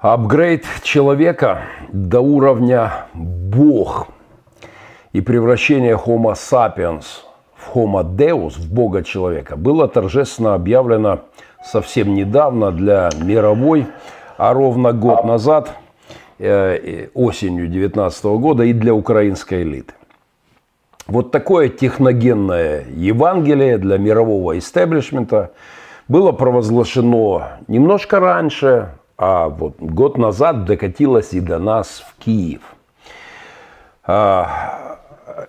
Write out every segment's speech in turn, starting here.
Апгрейд человека до уровня Бог и превращение Homo sapiens в Homo Deus, в Бога человека, было торжественно объявлено совсем недавно для мировой, а ровно год назад, э, осенью 2019 года, и для украинской элиты. Вот такое техногенное Евангелие для мирового истеблишмента было провозглашено немножко раньше, а вот год назад докатилось и до нас в Киев. А,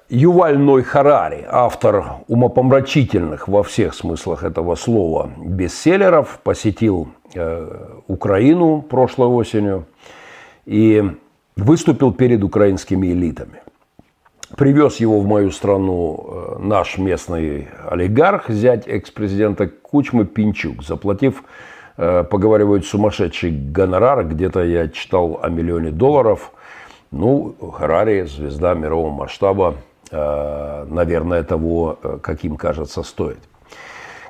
Юваль Ной Харари, автор умопомрачительных во всех смыслах этого слова бестселлеров, посетил э, Украину прошлой осенью и выступил перед украинскими элитами. Привез его в мою страну э, наш местный олигарх, зять экс-президента Кучмы Пинчук, заплатив, поговаривают, сумасшедший гонорар, где-то я читал о миллионе долларов. Ну, Харари, звезда мирового масштаба, э, наверное, того, каким кажется, стоит.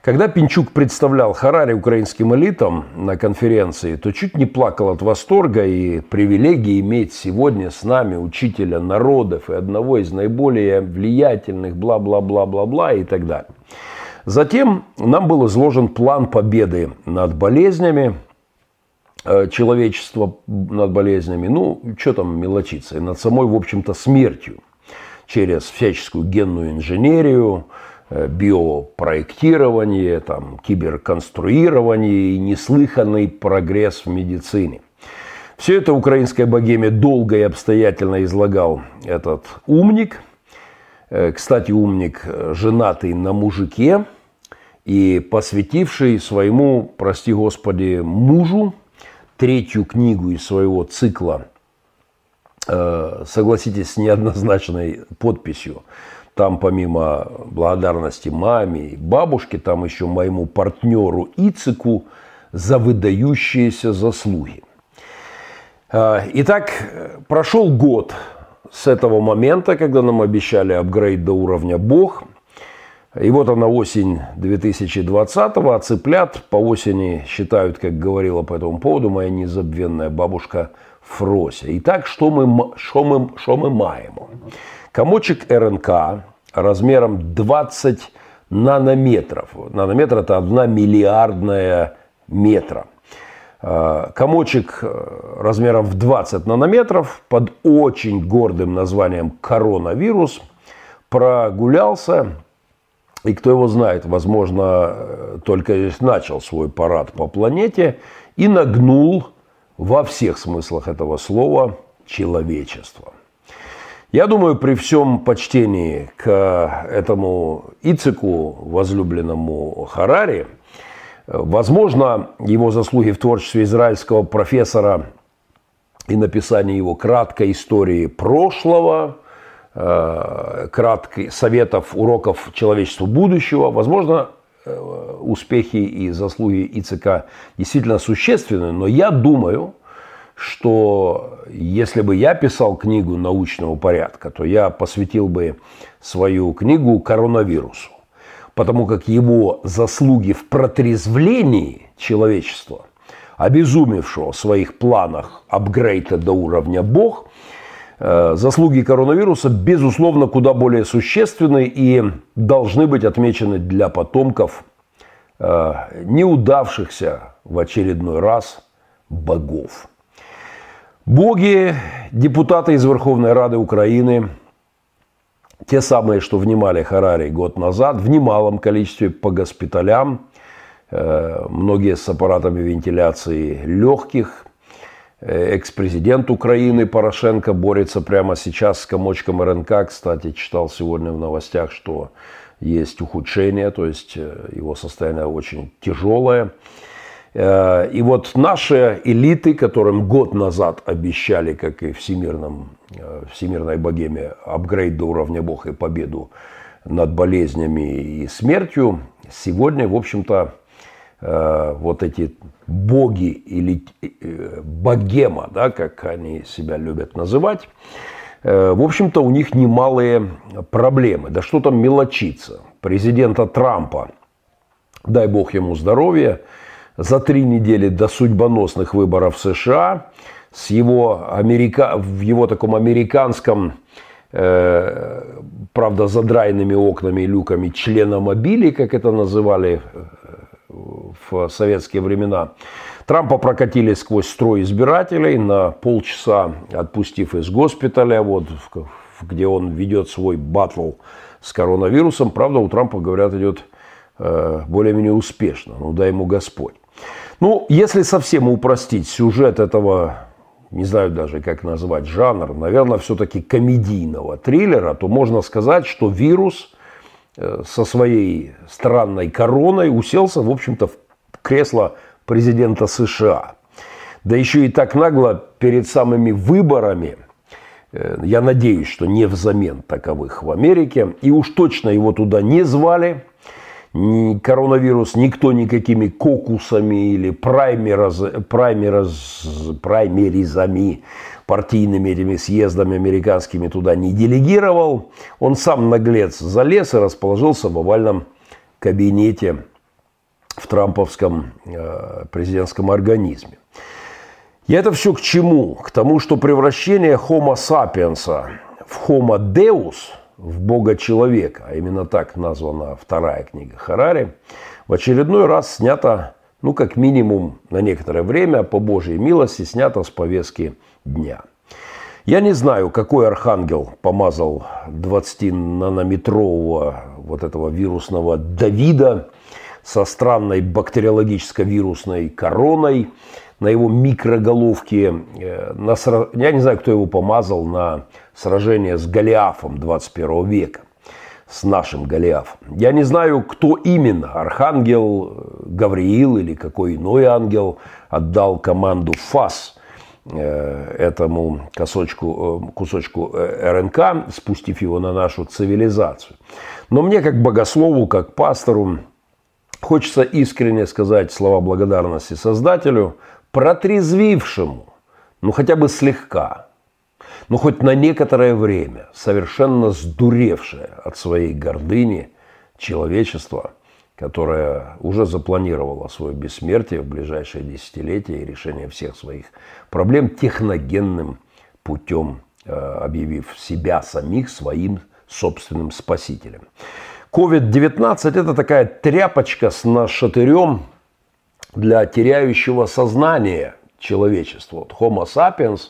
Когда Пинчук представлял Харари украинским элитам на конференции, то чуть не плакал от восторга и привилегии иметь сегодня с нами учителя народов и одного из наиболее влиятельных бла-бла-бла-бла-бла и так далее. Затем нам был изложен план победы над болезнями, э, человечества над болезнями, ну, что там мелочиться, и над самой, в общем-то, смертью через всяческую генную инженерию, Э, биопроектирование, там, киберконструирование и неслыханный прогресс в медицине. Все это украинской богеме долго и обстоятельно излагал этот умник. Э, кстати, умник э, женатый на мужике и посвятивший своему, прости господи, мужу третью книгу из своего цикла, согласитесь, с неоднозначной подписью – там помимо благодарности маме и бабушке, там еще моему партнеру Ицеку за выдающиеся заслуги. Итак, прошел год с этого момента, когда нам обещали апгрейд до уровня Бог. И вот она осень 2020-го, а цыплят по осени считают, как говорила по этому поводу моя незабвенная бабушка Фрося. Итак, что мы, что мы, что мы маем? Комочек РНК размером 20 нанометров. Нанометр – это одна миллиардная метра. А, комочек э, размером в 20 нанометров под очень гордым названием коронавирус прогулялся, и кто его знает, возможно, э, только начал свой парад по планете и нагнул во всех смыслах этого слова человечество. Я думаю, при всем почтении к этому Ицеку, возлюбленному Харари, возможно, его заслуги в творчестве израильского профессора и написании его краткой истории прошлого, э, кратких советов, уроков человечеству будущего, возможно, э, успехи и заслуги ИЦК действительно существенны, но я думаю, что если бы я писал книгу научного порядка, то я посвятил бы свою книгу коронавирусу, потому как его заслуги в протрезвлении человечества, обезумевшего в своих планах апгрейда до уровня Бог, э, заслуги коронавируса, безусловно, куда более существенны и должны быть отмечены для потомков э, неудавшихся в очередной раз богов. Боги, депутаты из Верховной Рады Украины, те самые, что внимали Харари год назад, в немалом количестве по госпиталям, э, многие с аппаратами вентиляции легких. Э, экс-президент Украины Порошенко борется прямо сейчас с комочком РНК. Кстати, читал сегодня в новостях, что есть ухудшение, то есть э, его состояние очень тяжелое. Э, и вот наши элиты, которым год назад обещали, как и всемирном, э, всемирной богеме, апгрейд до уровня Бога и победу над болезнями и смертью, сегодня, в общем-то, э, вот эти боги или богема, да, как они себя любят называть, в общем-то, у них немалые проблемы. Да что там мелочиться. Президента Трампа, дай бог ему здоровья, за три недели до судьбоносных выборов США с его, америка... в его таком американском, э, правда, задраенными окнами и люками членомобилей, как это называли э, в советские времена, Трампа прокатили сквозь строй избирателей на полчаса, отпустив из госпиталя, вот, где он ведет свой батл с коронавирусом. Правда, у Трампа, говорят, идет э, более-менее успешно. Ну, дай ему Господь. Ну, если совсем упростить сюжет этого, не знаю даже, как назвать жанр, наверное, все-таки комедийного триллера, то можно сказать, что вирус э, со своей странной короной уселся, в общем-то, в кресло президента США. Да еще и так нагло перед самыми выборами, э, я надеюсь, что не взамен таковых в Америке, и уж точно его туда не звали, коронавирус никто никакими кокусами или праймериз, праймериз, праймеризами, партийными этими съездами американскими туда не делегировал. Он сам наглец залез и расположился в овальном кабинете в трамповском э, президентском организме. И это все к чему? К тому, что превращение Homo sapiens в Homo Deus – в Бога человека, а именно так названа вторая книга Харари, в очередной раз снята, ну, как минимум, на некоторое время, по Божьей милости, снята с повестки дня. Я не знаю, какой архангел помазал 20-нанометрового вот этого вирусного Давида со странной бактериологическо-вирусной короной на его микроголовке. Э, на, я не знаю, кто его помазал на сражение с Голиафом 21 века, с нашим Голиафом. Я не знаю, кто именно, архангел э, Гавриил или какой иной ангел отдал команду ФАС э, этому кусочку, кусочку РНК, спустив его на нашу цивилизацию. Но мне, как богослову, как пастору, хочется искренне сказать слова благодарности Создателю – протрезвившему, ну хотя бы слегка, ну хоть на некоторое время, совершенно сдуревшее от своей гордыни человечество, которое уже запланировало свое бессмертие в ближайшие десятилетия и решение всех своих проблем техногенным путем, э, объявив себя самих своим собственным спасителем. COVID-19 это такая тряпочка с нашатырем, для теряющего сознание человечества. Вот Homo sapiens,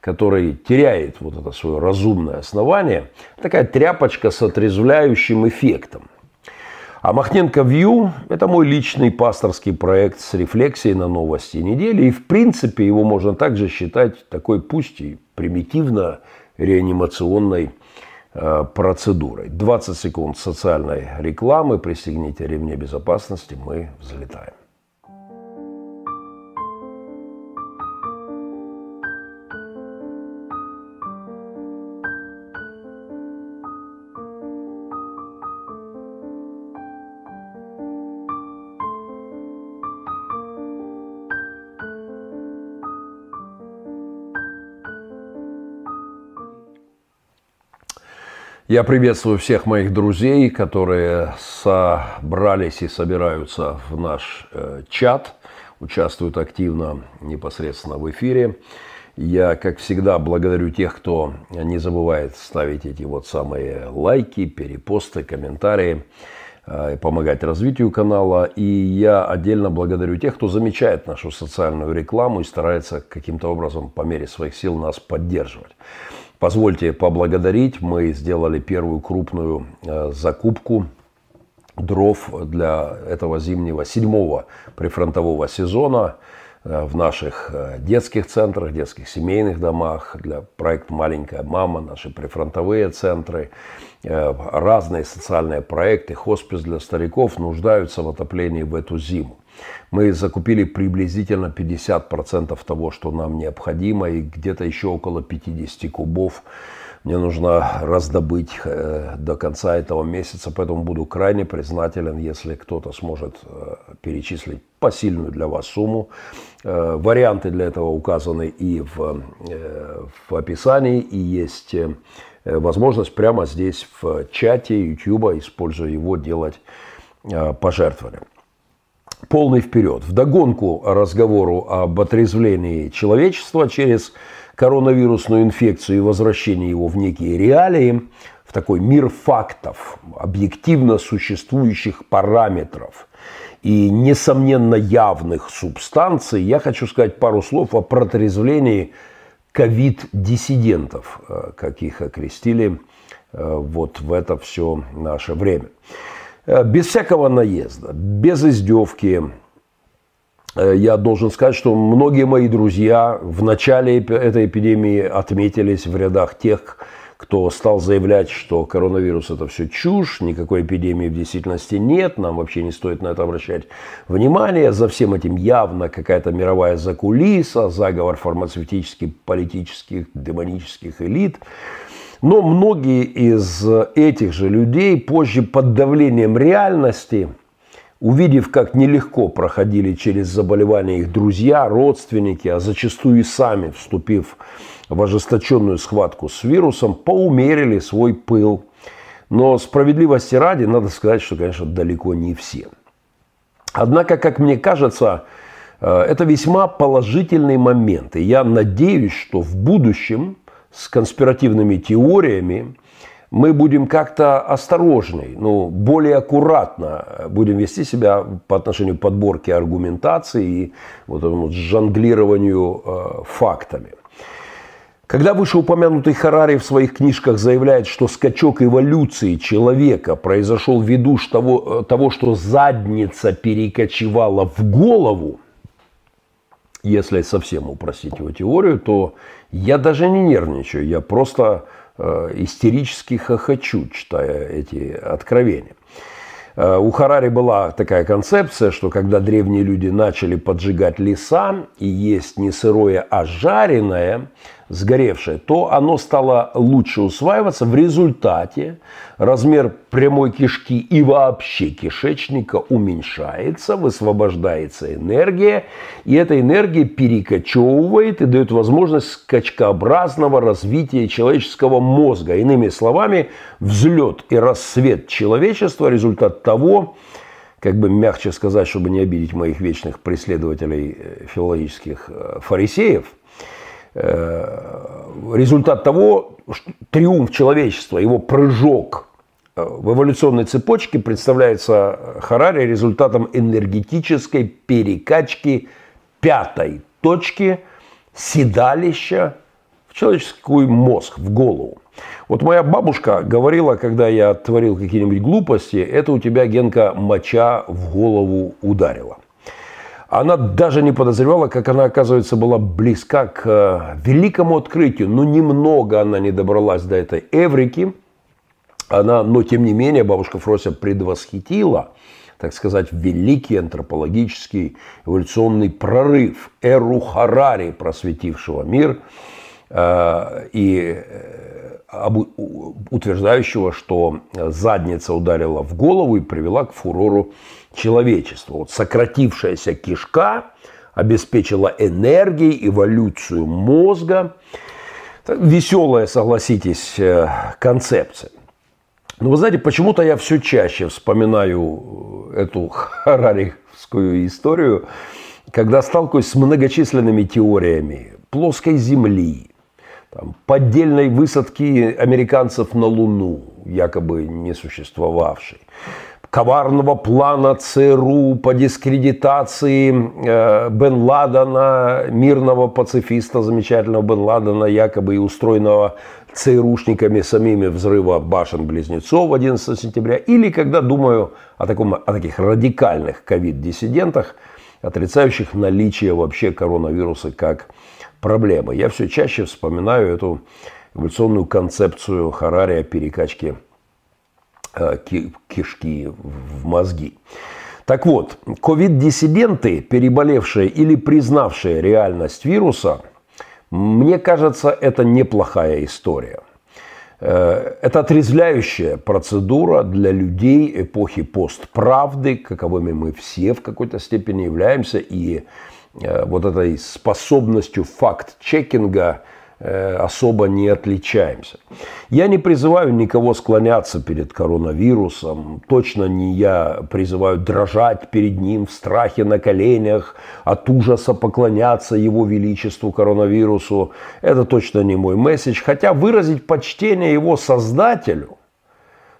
который теряет вот это свое разумное основание, такая тряпочка с отрезвляющим эффектом. А Махненко Вью – это мой личный пасторский проект с рефлексией на новости недели. И в принципе его можно также считать такой пусть и примитивно реанимационной э, процедурой. 20 секунд социальной рекламы, пристегните ремни безопасности, мы взлетаем. Я приветствую всех моих друзей, которые собрались и собираются в наш э, чат, участвуют активно непосредственно в эфире. Я, как всегда, благодарю тех, кто не забывает ставить эти вот самые лайки, перепосты, комментарии, э, помогать развитию канала. И я отдельно благодарю тех, кто замечает нашу социальную рекламу и старается каким-то образом по мере своих сил нас поддерживать. Позвольте поблагодарить. Мы сделали первую крупную э, закупку дров для этого зимнего седьмого прифронтового сезона э, в наших э, детских центрах, детских семейных домах, для проекта «Маленькая мама», наши прифронтовые центры, разные социальные проекты, хоспис для стариков нуждаются в отоплении в эту зиму. Мы закупили приблизительно 50% того, что нам необходимо, и где-то еще около 50 кубов мне нужно раздобыть э, до конца этого месяца, поэтому буду крайне признателен, если кто-то сможет э, перечислить посильную для вас сумму. Э, варианты для этого указаны и в, в описании, и есть возможность прямо здесь в чате YouTube, используя его, делать пожертвования. Полный вперед. В догонку разговору об отрезвлении человечества через коронавирусную инфекцию и возвращении его в некие реалии, в такой мир фактов, объективно существующих параметров и, несомненно, явных субстанций, я хочу сказать пару слов о протрезвлении ковид-диссидентов, э, как их окрестили э, вот в это все наше время. Э, без всякого наезда, без издевки, я должен сказать, что многие мои друзья в начале этой эпидемии отметились в рядах тех, кто стал заявлять, что коронавирус это все чушь, никакой эпидемии в действительности нет, нам вообще не стоит на это обращать внимание. За всем этим явно какая-то мировая закулиса, заговор фармацевтических, политических, демонических элит. Но многие из этих же людей позже под давлением реальности, увидев, как нелегко проходили через заболевания их друзья, родственники, а зачастую и сами вступив в ожесточенную схватку с вирусом, поумерили свой пыл. Но справедливости ради, надо сказать, что, конечно, далеко не все. Однако, как мне кажется, э, это весьма положительный момент. И я надеюсь, что в будущем с конспиративными теориями мы будем как-то осторожней, ну, более аккуратно будем вести себя по отношению к подборке аргументации и вот этому жонглированию э, фактами. Когда вышеупомянутый Харари в своих книжках заявляет, что скачок эволюции человека произошел ввиду того, э, того, что задница перекочевала в голову, если совсем упростить его теорию, то я даже не нервничаю, я просто э, истерически хохочу, читая эти откровения. Э, у Харари была такая концепция, что когда древние люди начали поджигать леса и есть не сырое, а жареное, сгоревшее, то оно стало лучше усваиваться. В результате размер прямой кишки и вообще кишечника уменьшается, высвобождается энергия, и эта энергия перекочевывает и дает возможность скачкообразного развития человеческого мозга. Иными словами, взлет и рассвет человечества – результат того, как бы мягче сказать, чтобы не обидеть моих вечных преследователей э, филологических э, фарисеев – результат того, триумф человечества, его прыжок э, в эволюционной цепочке представляется Харари результатом энергетической перекачки пятой точки седалища в человеческий мозг, в голову. Вот моя бабушка говорила, когда я творил какие-нибудь глупости, это у тебя, Генка, моча в голову ударила. Она даже не подозревала, как она, оказывается, была близка к э, великому открытию. Но немного она не добралась до этой эврики. Она, но тем не менее, бабушка Фрося предвосхитила, так сказать, великий антропологический эволюционный прорыв, эру Харари, просветившего мир, и э, утверждающего, что задница ударила в голову и привела к фурору человечества. Вот сократившаяся кишка обеспечила энергией эволюцию мозга. Веселая, согласитесь, э, концепция. Но вы знаете, почему-то я все чаще вспоминаю э, эту харарихскую историю, когда сталкиваюсь с многочисленными теориями плоской Земли, там, поддельной высадки американцев на Луну, якобы не существовавшей, коварного плана ЦРУ по дискредитации э, Бен Ладена, мирного пацифиста, замечательного Бен Ладена, якобы и устроенного ЦРУшниками самими взрыва башен-близнецов 11 сентября, или когда думаю о, таком, о таких радикальных ковид-диссидентах, отрицающих наличие вообще коронавируса как проблемы. Я все чаще вспоминаю эту эволюционную концепцию Харари о перекачке Э, кишки в мозги. Так вот, ковид-диссиденты, переболевшие или признавшие реальность вируса, мне кажется, это неплохая история. Э, это отрезвляющая процедура для людей эпохи постправды, каковыми мы все в какой-то степени являемся, и вот этой способностью факт-чекинга Э, особо не отличаемся. Я не призываю никого склоняться перед коронавирусом. Точно не я призываю дрожать перед ним в страхе на коленях, от ужаса поклоняться его величеству коронавирусу. Это точно не мой месседж. Хотя выразить почтение его создателю,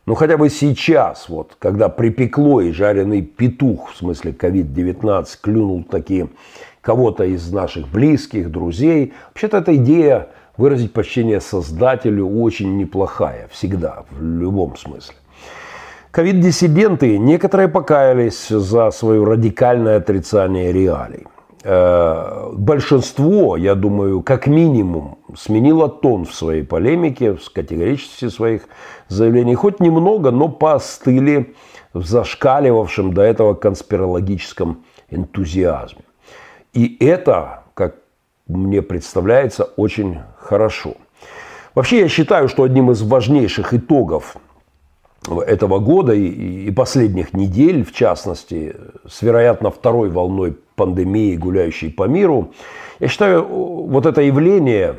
ну хотя бы сейчас, вот, когда припекло и жареный петух, в смысле COVID-19, клюнул такие кого-то из наших близких, друзей. Вообще-то эта идея выразить почтение Создателю очень неплохая, всегда, в любом смысле. Ковид-диссиденты некоторые покаялись за свое радикальное отрицание реалий. Э, большинство, я думаю, как минимум, сменило тон в своей полемике, в категоричности своих заявлений. Хоть немного, но поостыли в зашкаливавшем до этого конспирологическом энтузиазме. И это, как мне представляется, очень хорошо. Вообще я считаю, что одним из важнейших итогов этого года и последних недель, в частности, с, вероятно, второй волной пандемии, гуляющей по миру, я считаю, вот это явление,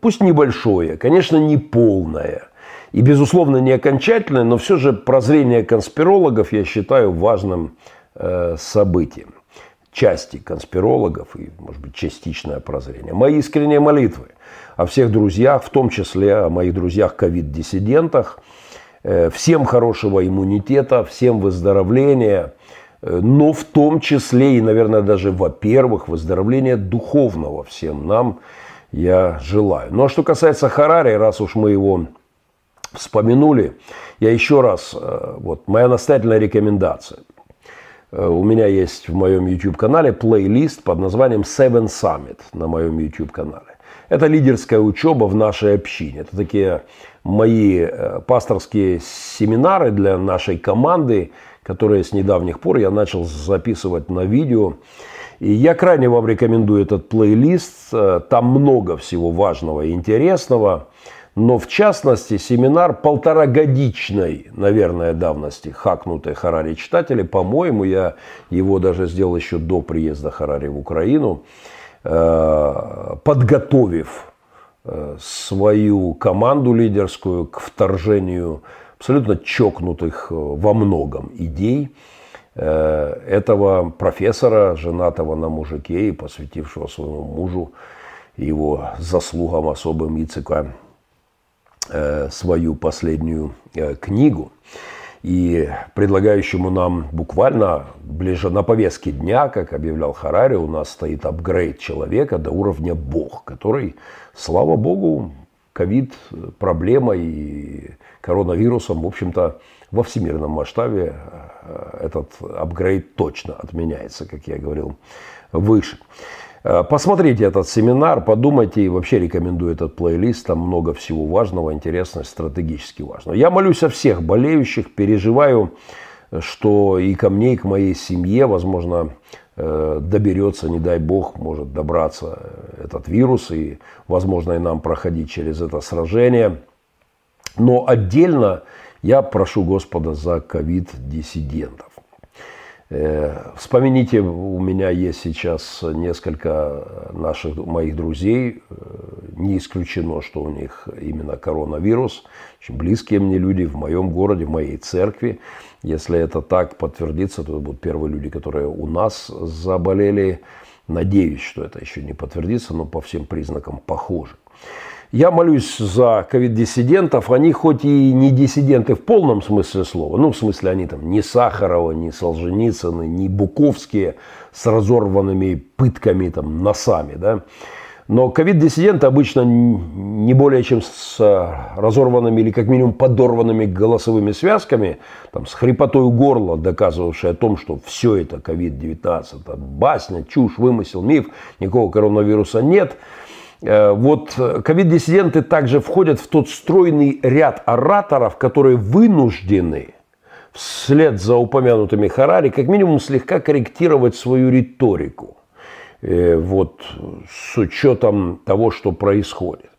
пусть небольшое, конечно, не полное и, безусловно, не окончательное, но все же прозрение конспирологов я считаю важным э, событием части конспирологов и, может быть, частичное прозрение. Мои искренние молитвы о всех друзьях, в том числе о моих друзьях ковид-диссидентах. Э, всем хорошего иммунитета, всем выздоровления, э, но в том числе и, наверное, даже, во-первых, выздоровления духовного всем нам я желаю. Ну а что касается Харари, раз уж мы его вспомянули, я еще раз, э, вот моя настоятельная рекомендация – Э, у меня есть в моем YouTube-канале плейлист под названием Seven Summit на моем YouTube-канале. Это лидерская учеба в нашей общине. Это такие мои э, пасторские семинары для нашей команды, которые с недавних пор я начал записывать на видео. И я крайне вам рекомендую этот плейлист. Там много всего важного и интересного но в частности семинар полторагодичной, наверное, давности хакнутой Харари читатели, по-моему, я его даже сделал еще до приезда Харари в Украину, э, подготовив э, свою команду лидерскую к вторжению абсолютно чокнутых э, во многом идей этого профессора, женатого на мужике и посвятившего своему мужу его заслугам особым Ицека Э, свою последнюю э, книгу и предлагающему нам буквально ближе на повестке дня, как объявлял Харари, у нас стоит апгрейд человека до уровня Бог, который, слава Богу, ковид, проблема и коронавирусом, в общем-то, во всемирном масштабе э, этот апгрейд точно отменяется, как я говорил выше. Э, посмотрите этот семинар, подумайте и вообще рекомендую этот плейлист. Там много всего важного, интересного, стратегически важного. Я молюсь о всех болеющих, переживаю, что и ко мне, и к моей семье, возможно, э, доберется, не дай бог, может добраться этот вирус, и, возможно, и нам проходить через это сражение. Но отдельно я прошу Господа за ковид-диссидентов. Э, вспомните, у меня есть сейчас несколько наших моих друзей. Э, не исключено, что у них именно коронавирус. Очень близкие мне люди в моем городе, в моей церкви. Если это так подтвердится, то это будут первые люди, которые у нас заболели. Надеюсь, что это еще не подтвердится, но по всем признакам похоже. Я молюсь за ковид-диссидентов. Они хоть и не диссиденты в полном смысле слова, ну, в смысле, они там не Сахарова, не Солженицыны, не Буковские с разорванными пытками, там, носами, да. Но ковид-диссиденты обычно не более чем с разорванными или как минимум подорванными голосовыми связками, там, с хрипотой горла, доказывавшей о том, что все это ковид-19, это басня, чушь, вымысел, миф, никакого коронавируса нет – вот ковид-диссиденты также входят в тот стройный ряд ораторов, которые вынуждены вслед за упомянутыми Харари как минимум слегка корректировать свою риторику э, вот, с учетом того, что происходит.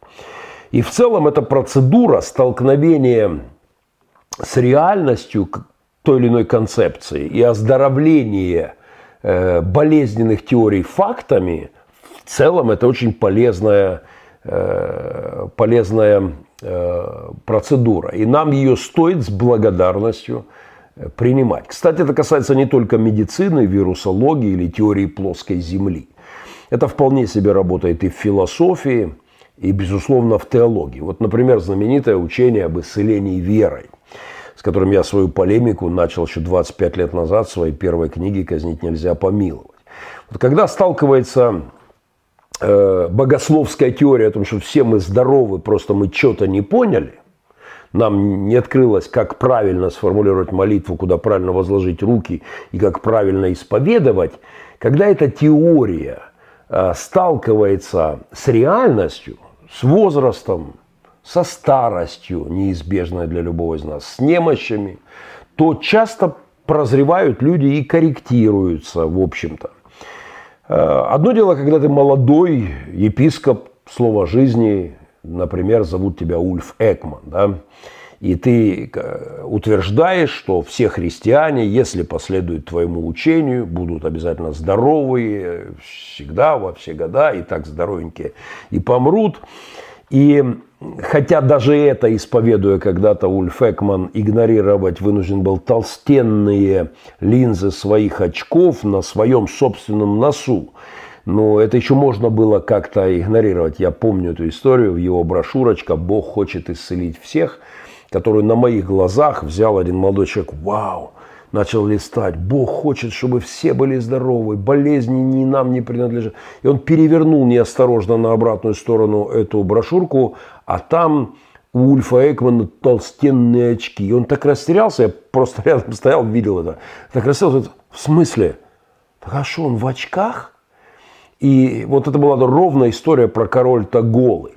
И в целом эта процедура столкновения с реальностью той или иной концепции и оздоровление э, болезненных теорий фактами – в целом это очень полезная э, полезная э, процедура. И нам ее стоит с благодарностью принимать. Кстати, это касается не только медицины, вирусологии или теории плоской Земли. Это вполне себе работает и в философии, и, безусловно, в теологии. Вот, например, знаменитое учение об исцелении верой, с которым я свою полемику начал еще 25 лет назад в своей первой книге «Казнить нельзя помиловать». Вот когда сталкивается э, богословская теория о том, что все мы здоровы, просто мы что-то не поняли, нам не открылось, как правильно сформулировать молитву, куда правильно возложить руки и как правильно исповедовать, когда эта теория э, сталкивается с реальностью, с возрастом, со старостью, неизбежной для любого из нас, с немощами, то часто прозревают люди и корректируются, в общем-то. Э, одно дело, когда ты молодой епископ, слова жизни, например, зовут тебя Ульф Экман, да, и ты э, утверждаешь, что все христиане, если последуют твоему учению, будут обязательно здоровые, всегда, во все года, и так здоровенькие, и помрут. И хотя даже это, исповедуя когда-то Ульф Экман, игнорировать вынужден был толстенные линзы своих очков на своем собственном носу. Но это еще можно было как-то игнорировать. Я помню эту историю в его брошюрочка «Бог хочет исцелить всех», которую на моих глазах взял один молодой человек. Вау! Начал листать. Бог хочет, чтобы все были здоровы, болезни ни нам не принадлежат. И он перевернул неосторожно на обратную сторону эту брошюрку, а там у Ульфа Экмана толстенные очки. И он так растерялся, я просто рядом стоял, видел это. Так растерялся, в смысле? Так а что, он в очках? И вот это была ровная история про король-то голый.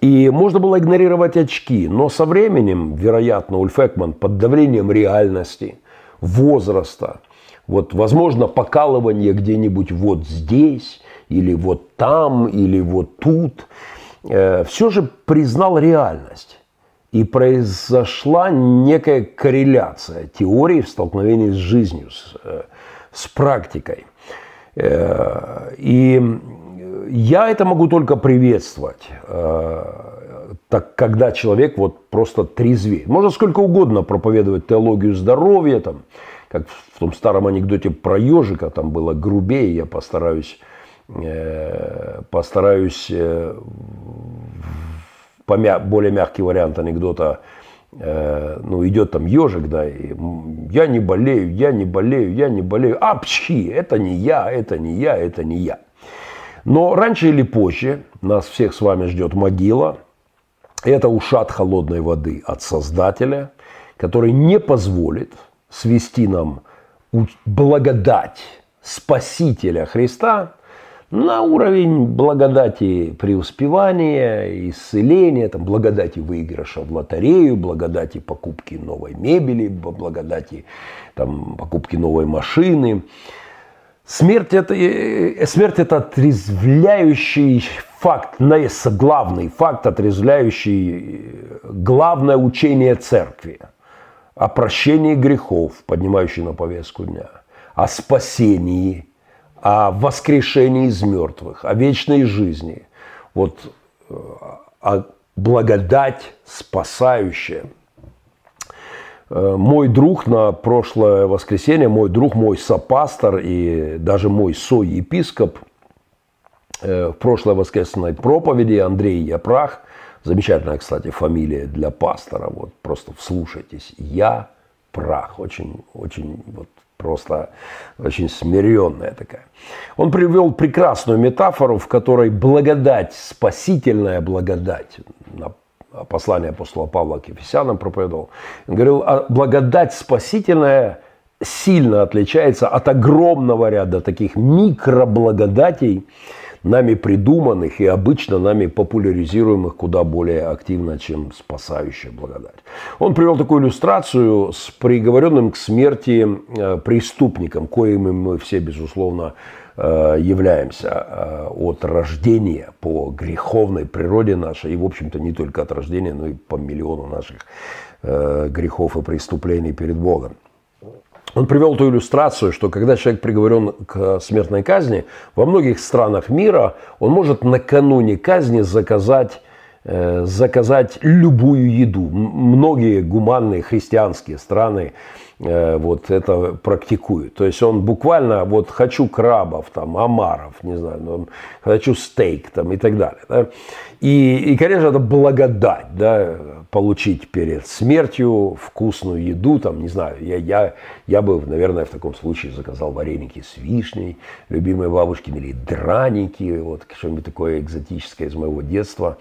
И можно было игнорировать очки, но со временем, вероятно, Ульф Экман под давлением реальности, возраста, вот, возможно, покалывание где-нибудь вот здесь, или вот там, или вот тут, э, все же признал реальность. И произошла некая корреляция теории в столкновении с жизнью, с, э, с практикой. Э, и я это могу только приветствовать, э, так, когда человек вот просто трезвеет. Можно сколько угодно проповедовать теологию здоровья, там, как в том старом анекдоте про ежика, там было грубее, я постараюсь, э, постараюсь э, помя, более мягкий вариант анекдота, ну, идет там ежик, да, и я не болею, я не болею, я не болею. А, пчхи, это не я, это не я, это не я. Но раньше или позже нас всех с вами ждет могила. Это ушат холодной воды от Создателя, который не позволит свести нам благодать Спасителя Христа на уровень благодати преуспевания, исцеления, там, благодати выигрыша в лотерею, благодати покупки новой мебели, благодати там, покупки новой машины. Смерть это, э, э, смерть это отрезвляющий факт, главный факт, отрезвляющий э, главное учение церкви. О прощении грехов, поднимающий на повестку дня, о спасении, о воскрешении из мертвых, о вечной жизни. Вот о благодать спасающая – мой друг на прошлое воскресенье, мой друг, мой сопастор и даже мой соепископ э, в прошлой воскресной проповеди Андрей Япрах, замечательная, кстати, фамилия для пастора, вот просто вслушайтесь, Я прах, очень, очень вот просто очень смиренная такая. Он привел прекрасную метафору, в которой благодать, спасительная благодать, послание апостола Павла к Ефесянам проповедовал. Он говорил, а благодать спасительная сильно отличается от огромного ряда таких микроблагодатей, нами придуманных и обычно нами популяризируемых куда более активно, чем спасающая благодать. Он привел такую иллюстрацию с приговоренным к смерти э, преступником, коим мы все, безусловно, являемся э, от рождения по греховной природе нашей, и, в общем-то, не только от рождения, но и по миллиону наших э, грехов и преступлений перед Богом. он привел ту иллюстрацию, что когда человек приговорен к смертной казни, во многих странах мира он может накануне казни заказать Э, заказать любую еду. Многие гуманные христианские страны э, вот это практикуют. То есть он буквально вот хочу крабов, там, омаров, не знаю, ну, хочу стейк там и так далее. Да? И, и, конечно, это благодать, да, получить перед смертью вкусную еду, там, не знаю, я, я, я бы, наверное, в таком случае заказал вареники с вишней, любимые бабушки или драники, вот что-нибудь такое экзотическое из моего детства.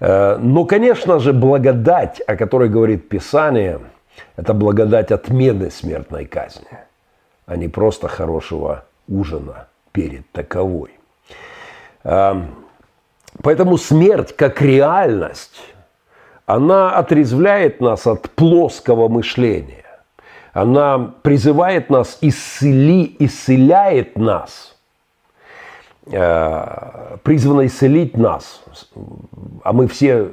Э, но, конечно же, благодать, о которой говорит Писание, это благодать отмены смертной казни, а не просто хорошего ужина перед таковой. Э, поэтому смерть как реальность, она отрезвляет нас от плоского мышления. Она призывает нас, исцели, исцеляет нас, призвана исцелить нас, а мы все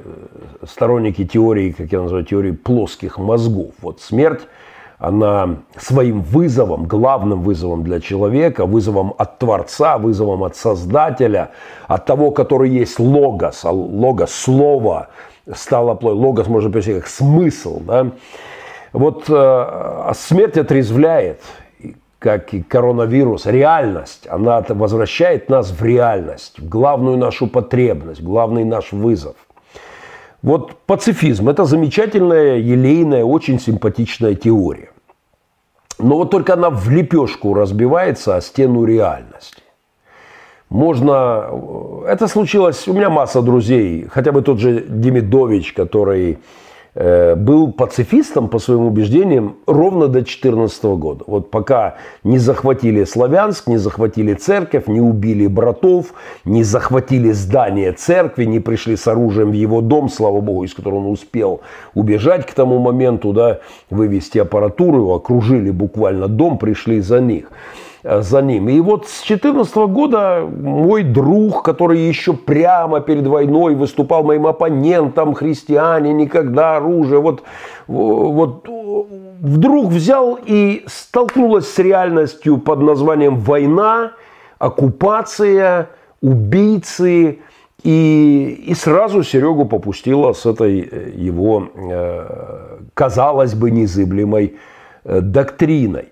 сторонники теории, как я называю, теории плоских мозгов. Вот смерть, она своим вызовом, главным вызовом для человека, вызовом от Творца, вызовом от Создателя, от того, который есть логос, а логос – слово, стало плоть. Логос можно перевести как смысл. Да? Вот э, смерть отрезвляет как и коронавирус, реальность, она возвращает нас в реальность, в главную нашу потребность, главный наш вызов. Вот пацифизм – это замечательная, елейная, очень симпатичная теория. Но вот только она в лепешку разбивается о стену реальности. Можно... Это случилось... У меня масса друзей, хотя бы тот же Демидович, который Э, был пацифистом по своим убеждениям ровно до 2014 года. Вот пока не захватили Славянск, не захватили церковь, не убили братов, не захватили здание церкви, не пришли с оружием в его дом, слава богу, из которого он успел убежать к тому моменту, да, вывести аппаратуру, окружили буквально дом, пришли за них. Э, за ним. И вот с 2014 года мой друг, который еще прямо перед войной выступал моим оппонентом, христиане, никогда оружие, вот, вот вдруг взял и столкнулась с реальностью под названием война, оккупация, убийцы, и, и сразу Серегу попустила с этой э, его, э, казалось бы, незыблемой доктриной.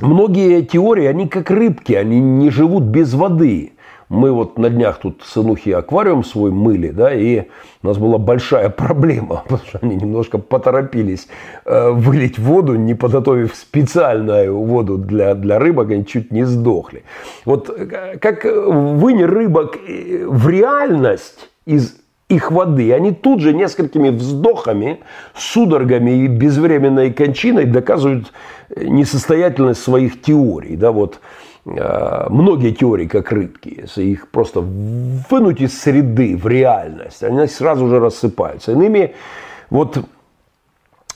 Многие теории, они как рыбки, они не живут без воды. Мы вот на днях тут сынухи аквариум свой мыли, да, и у нас была большая проблема, потому что они немножко поторопились э, вылить воду, не подготовив специальную воду для, для рыбок, они чуть не сдохли. Вот э, как вынь рыбок э, в реальность из их воды. Они тут же несколькими вздохами, судорогами и безвременной кончиной доказывают несостоятельность своих теорий. Да, вот, э, многие теории, как рыбки, если их просто вынуть из среды в реальность, они сразу же рассыпаются. Иными, вот Э,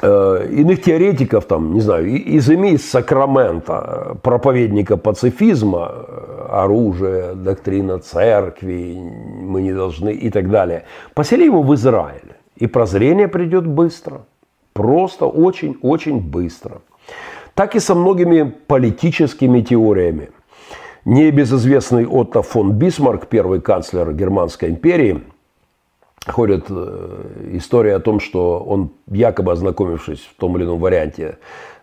иных теоретиков, там, не знаю, из из Сакрамента, проповедника пацифизма, э, оружие, доктрина церкви, мы не должны и так далее, посели его в Израиле. И прозрение придет быстро. Просто очень-очень быстро. Так и со многими политическими теориями. Небезызвестный Отто фон Бисмарк, первый канцлер Германской империи – ходит э, история о том, что он, якобы ознакомившись в том или ином варианте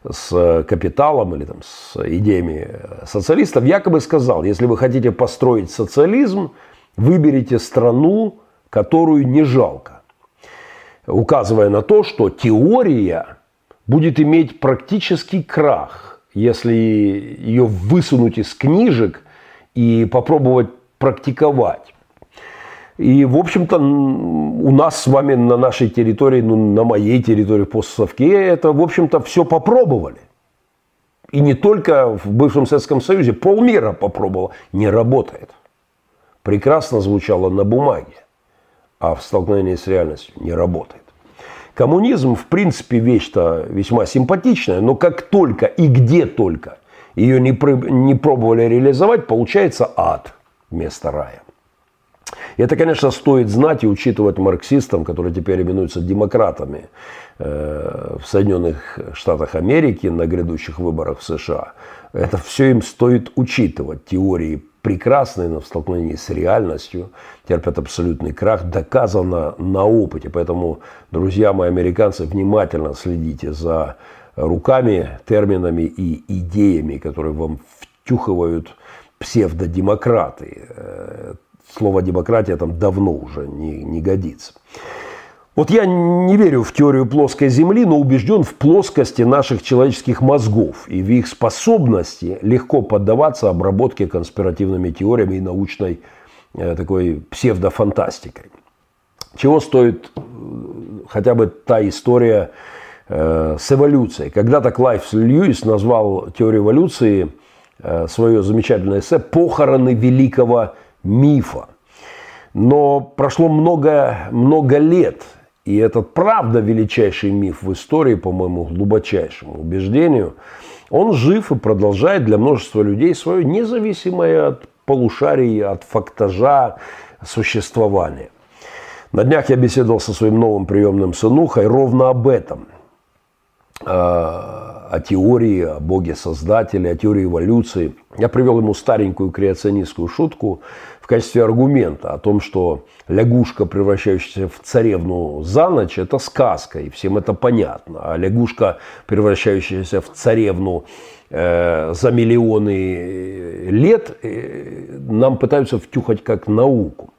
с капиталом или там, с идеями социалистов, якобы сказал, если вы хотите построить социализм, выберите страну, которую не жалко. Указывая на то, что теория будет иметь практический крах, если ее высунуть из книжек и попробовать практиковать. И, в общем-то, у нас с вами на нашей территории, ну, на моей территории постсовке, это, в общем-то, все попробовали. И не только в бывшем Советском Союзе, полмира попробовал. Не работает. Прекрасно звучало на бумаге, а в столкновении с реальностью не работает. Коммунизм, в принципе, вещь-то весьма симпатичная, но как только и где только ее не, не пробовали реализовать, получается ад вместо рая. Это, конечно, стоит знать и учитывать марксистам, которые теперь именуются демократами э, в Соединенных Штатах Америки на грядущих выборах в США. Это все им стоит учитывать. Теории прекрасные, но в столкновении с реальностью терпят абсолютный крах, доказано на опыте. Поэтому, друзья мои американцы, внимательно следите за руками, терминами и идеями, которые вам втюхивают псевдодемократы. Слово демократия там давно уже не, не годится. Вот я не верю в теорию плоской Земли, но убежден в плоскости наших человеческих мозгов и в их способности легко поддаваться обработке конспиративными теориями и научной э, такой псевдофантастикой. Чего стоит э, хотя бы та история э, с эволюцией. Когда-то Клайв Льюис назвал теорию эволюции э, свое замечательное эссе «Похороны великого мифа». Но прошло много, много лет, и этот правда величайший миф в истории, по моему глубочайшему убеждению, он жив и продолжает для множества людей свое независимое от полушарий, от фактажа существование. На днях я беседовал со своим новым приемным сынухой ровно об этом. А, о теории, о Боге-создателе, о теории эволюции. Я привел ему старенькую креационистскую шутку в качестве аргумента о том, что лягушка, превращающаяся в царевну за ночь, это сказка, и всем это понятно. А лягушка, превращающаяся в царевну э, за миллионы лет, э, нам пытаются втюхать как науку.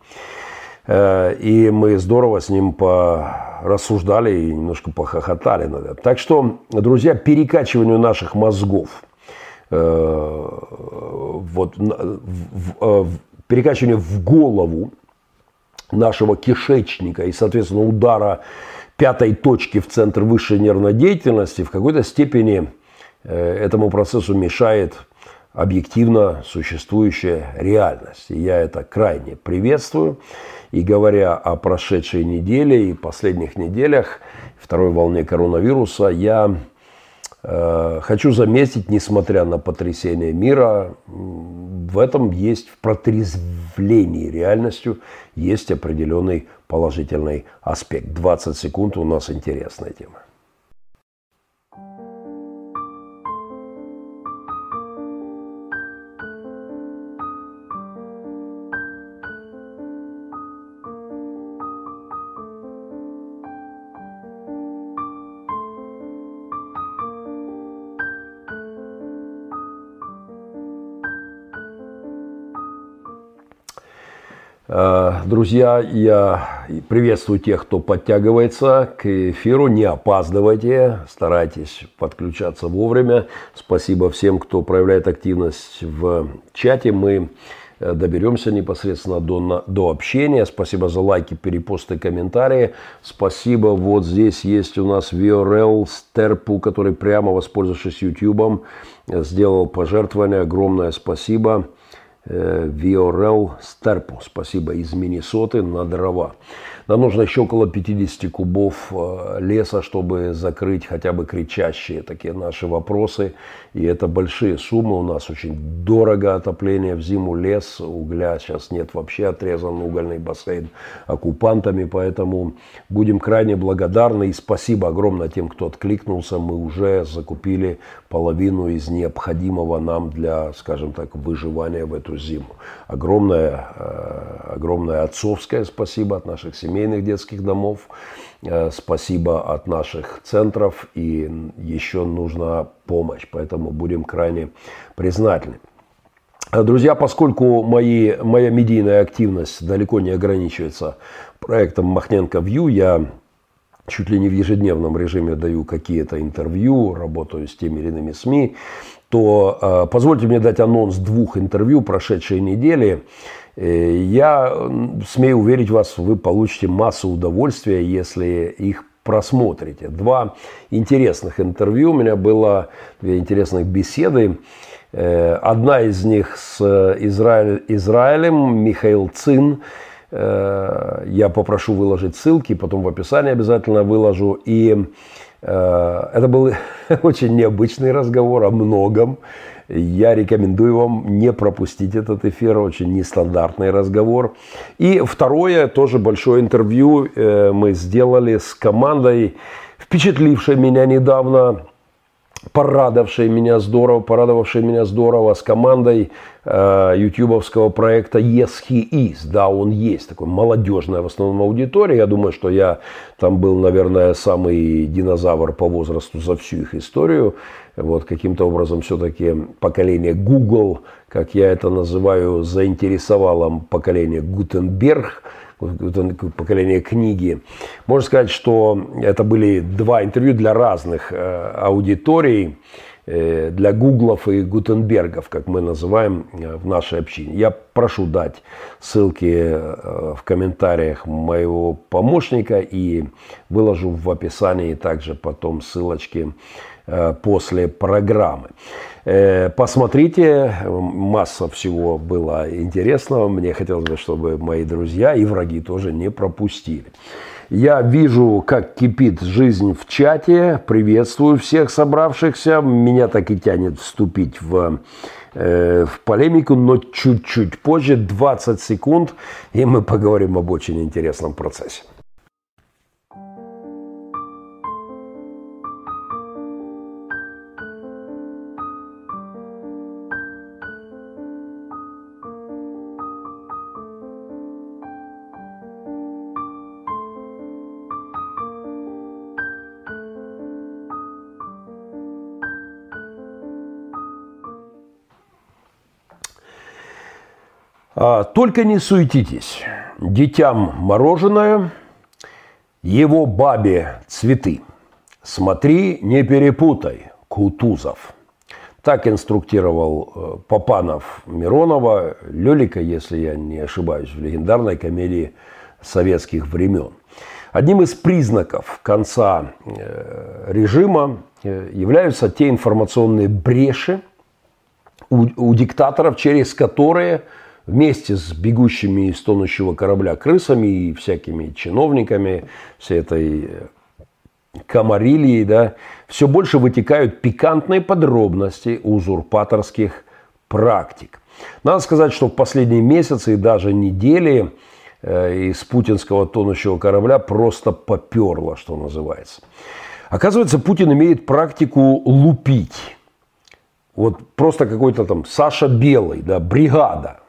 Э, и мы здорово с ним порассуждали и немножко похохотали. Так что, друзья, перекачиванию наших мозгов, э, вот, э, перекачиванию в голову нашего кишечника и, соответственно, удара пятой точки в центр высшей нервной деятельности в какой-то степени этому процессу мешает объективно существующая реальность. И я это крайне приветствую. И говоря о прошедшей неделе и последних неделях, второй волне коронавируса, я э, хочу заметить, несмотря на потрясение мира, в этом есть, в протрезвлении реальностью, есть определенный положительный аспект. 20 секунд у нас интересная тема. Друзья, я приветствую тех, кто подтягивается к эфиру. Не опаздывайте, старайтесь подключаться вовремя. Спасибо всем, кто проявляет активность в чате. Мы э, доберемся непосредственно до, до общения. Спасибо за лайки, перепосты, комментарии. Спасибо. Вот здесь есть у нас VRL Стерпу, который прямо воспользовавшись YouTube, сделал пожертвование. Огромное спасибо. Виорел Стерпу, спасибо, из Миннесоты на дрова. Нам нужно еще около 50 кубов э, леса, чтобы закрыть хотя бы кричащие такие наши вопросы. И это большие суммы. У нас очень дорого отопление в зиму, лес, угля сейчас нет вообще, отрезан угольный бассейн оккупантами. Поэтому будем крайне благодарны. И спасибо огромное тем, кто откликнулся. Мы уже закупили половину из необходимого нам для, скажем так, выживания в эту зиму. Огромное, э, огромное отцовское спасибо от наших семей семейных детских домов. Э, спасибо от наших центров. И еще нужна помощь. Поэтому будем крайне признательны. Э, друзья, поскольку мои, моя медийная активность далеко не ограничивается проектом Махненко Вью, я чуть ли не в ежедневном режиме даю какие-то интервью, работаю с теми или иными СМИ, то э, позвольте мне дать анонс двух интервью прошедшей недели. Э, я смею уверить вас, вы получите массу удовольствия, если их просмотрите. Два интересных интервью у меня было, две интересных беседы. Э, одна из них с Израиль, Израилем, Михаил Цин. Я попрошу выложить ссылки, потом в описании обязательно выложу. И это был очень необычный разговор о многом. Я рекомендую вам не пропустить этот эфир, очень нестандартный разговор. И второе, тоже большое интервью э, мы сделали с командой, впечатлившей меня недавно, порадовавшей меня здорово, порадовавшей меня здорово с командой э, проекта Yes He Is. Да, он есть, такой молодежная в основном аудитория. Я думаю, что я там был, наверное, самый динозавр по возрасту за всю их историю. Вот каким-то образом все-таки поколение Google, как я это называю, заинтересовало поколение Гутенберг – поколение книги. Можно сказать, что это были два интервью для разных э, аудиторий, э, для Гуглов и Гутенбергов, как мы называем э, в нашей общине. Я прошу дать ссылки в комментариях моего помощника и выложу в описании также потом ссылочки после программы. Э, посмотрите, масса всего было интересного. Мне хотелось бы, чтобы мои друзья и враги тоже не пропустили. Я вижу, как кипит жизнь в чате. Приветствую всех собравшихся. Меня так и тянет вступить в, э, в полемику, но чуть-чуть позже, 20 секунд, и мы поговорим об очень интересном процессе. Только не суетитесь. Детям мороженое, его бабе цветы. Смотри, не перепутай, Кутузов. Так инструктировал э, Попанов Миронова, Лелика, если я не ошибаюсь, в легендарной комедии советских времен. Одним из признаков конца э, режима э, являются те информационные бреши у, у диктаторов, через которые – вместе с бегущими из тонущего корабля крысами и всякими чиновниками, всей этой э, комарилией, да, все больше вытекают пикантные подробности узурпаторских практик. Надо сказать, что в последние месяцы и даже недели э, из путинского тонущего корабля просто поперло, что называется. Оказывается, Путин имеет практику лупить. Вот просто какой-то там Саша Белый, да, бригада.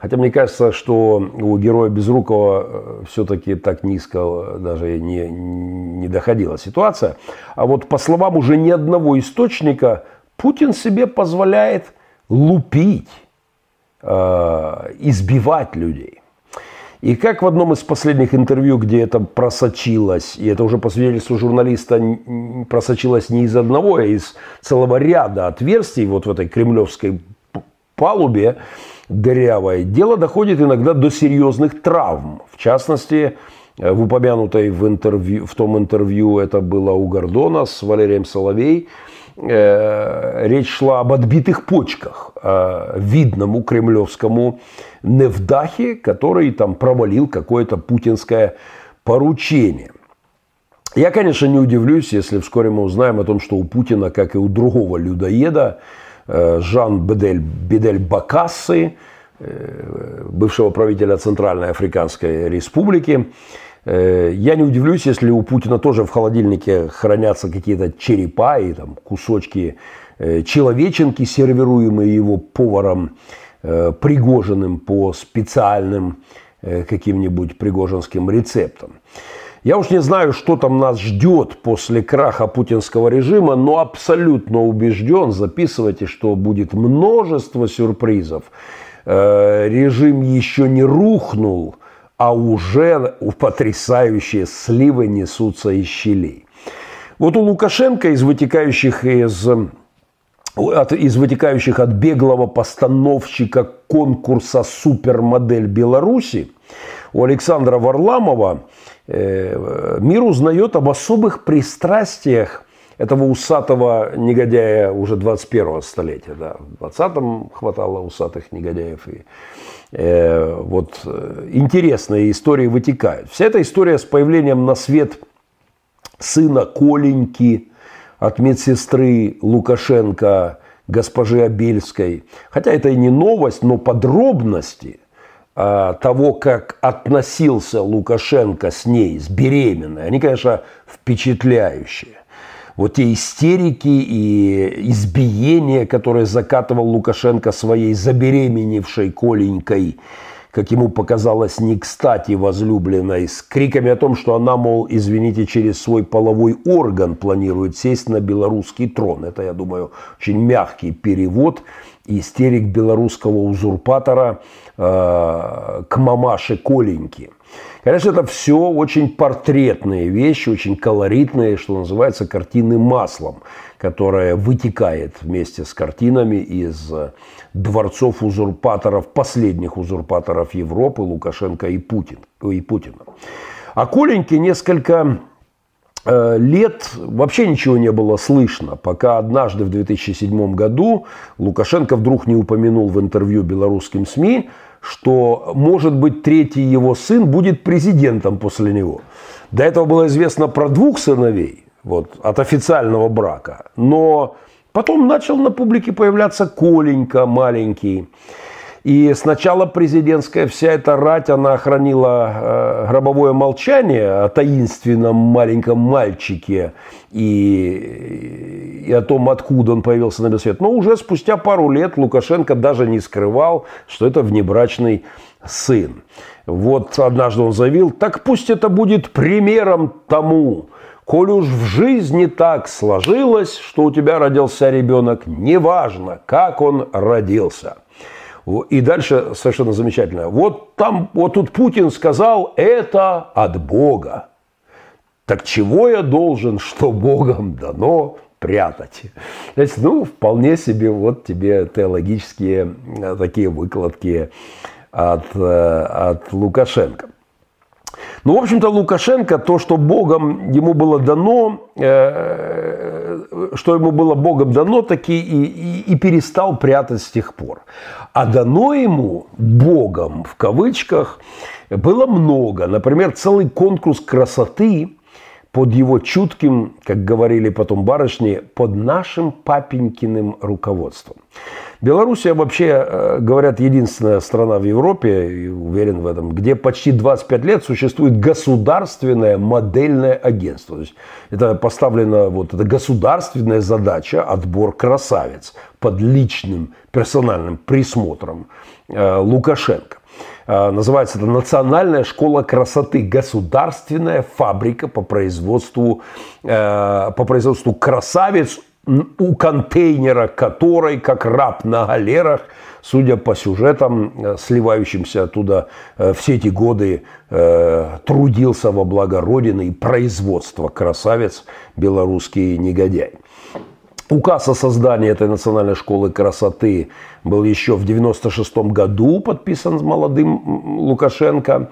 Хотя мне кажется, что у героя Безрукова э, все-таки так низко даже не, не доходила ситуация. А вот по словам уже ни одного источника, Путин себе позволяет лупить, э, избивать людей. И как в одном из последних интервью, где это просочилось, и это уже по свидетельству журналиста просочилось не из одного, а из целого ряда отверстий вот в этой кремлевской палубе, дырявой, дело доходит иногда до серьезных травм. В частности, э, в упомянутой в, интервью, в том интервью, это было у Гордона с Валерием Соловей, э, речь шла об отбитых почках э, видному кремлевскому Невдахе, который там провалил какое-то путинское поручение. Я, конечно, не удивлюсь, если вскоре мы узнаем о том, что у Путина, как и у другого людоеда, Жан Бедель, Бедель Бакассы, э, бывшего правителя Центральной Африканской Республики. Э, я не удивлюсь, если у Путина тоже в холодильнике хранятся какие-то черепа и там, кусочки человеченки, сервируемые его поваром Пригожиным по специальным каким-нибудь пригожинским рецептам. Я уж не знаю, что там нас ждет после краха путинского режима, но абсолютно убежден, записывайте, что будет множество сюрпризов. Э, режим еще не рухнул, а уже потрясающие сливы несутся из щелей. Вот у Лукашенко из вытекающих из от, из вытекающих от беглого постановщика конкурса «Супермодель Беларуси» у Александра Варламова мир узнает об особых пристрастиях этого усатого негодяя уже 21-го столетия. Да. В 20-м хватало усатых негодяев. И, э, вот э, интересные истории вытекают. Вся эта история с появлением на свет сына Коленьки от медсестры Лукашенко госпожи Абельской. Хотя это и не новость, но подробности того, как относился Лукашенко с ней, с беременной, они, конечно, впечатляющие. Вот те истерики и избиения, которые закатывал Лукашенко своей забеременевшей Коленькой – как ему показалось, не кстати возлюбленной, с криками о том, что она, мол, извините, через свой половой орган планирует сесть на белорусский трон. Это, я думаю, очень мягкий перевод истерик белорусского узурпатора э, к мамаше Коленьке. Конечно, это все очень портретные вещи, очень колоритные, что называется, картины маслом, которая вытекает вместе с картинами из дворцов узурпаторов, последних узурпаторов Европы, Лукашенко и, Путин, и Путина. А Коленьке несколько лет вообще ничего не было слышно, пока однажды в 2007 году Лукашенко вдруг не упомянул в интервью белорусским СМИ, что, может быть, третий его сын будет президентом после него. До этого было известно про двух сыновей вот, от официального брака, но Потом начал на публике появляться Коленька маленький. И сначала президентская вся эта рать, она хранила э, гробовое молчание о таинственном маленьком мальчике и, и о том, откуда он появился на свет. Но уже спустя пару лет Лукашенко даже не скрывал, что это внебрачный сын. Вот однажды он заявил, так пусть это будет примером тому, Коль уж в жизни так сложилось, что у тебя родился ребенок, неважно, как он родился. И дальше совершенно замечательно. Вот там, вот тут Путин сказал, это от Бога. Так чего я должен, что Богом дано, прятать. Значит, ну, вполне себе вот тебе теологические э, такие выкладки от, э, от Лукашенко. Ну, в общем-то, Лукашенко, то, что Богом ему было дано, э, что ему было Богом дано, таки и, и, и перестал прятать с тех пор. А дано ему Богом, в кавычках, было много. Например, целый конкурс красоты под его чутким, как говорили потом барышни, под нашим папенькиным руководством. Белоруссия вообще, э, говорят, единственная страна в Европе, и уверен в этом, где почти 25 лет существует государственное модельное агентство. То есть это поставлена вот эта государственная задача отбор красавиц под личным персональным присмотром э, Лукашенко. Э, называется это Национальная школа красоты, государственная фабрика по производству, по производству красавиц у контейнера которой, как раб на галерах, судя по сюжетам, э, сливающимся оттуда э, все эти годы, э, трудился во благо Родины и производства красавец белорусский негодяй. Указ о создании этой национальной школы красоты был еще в 1996 году подписан с молодым Лукашенко.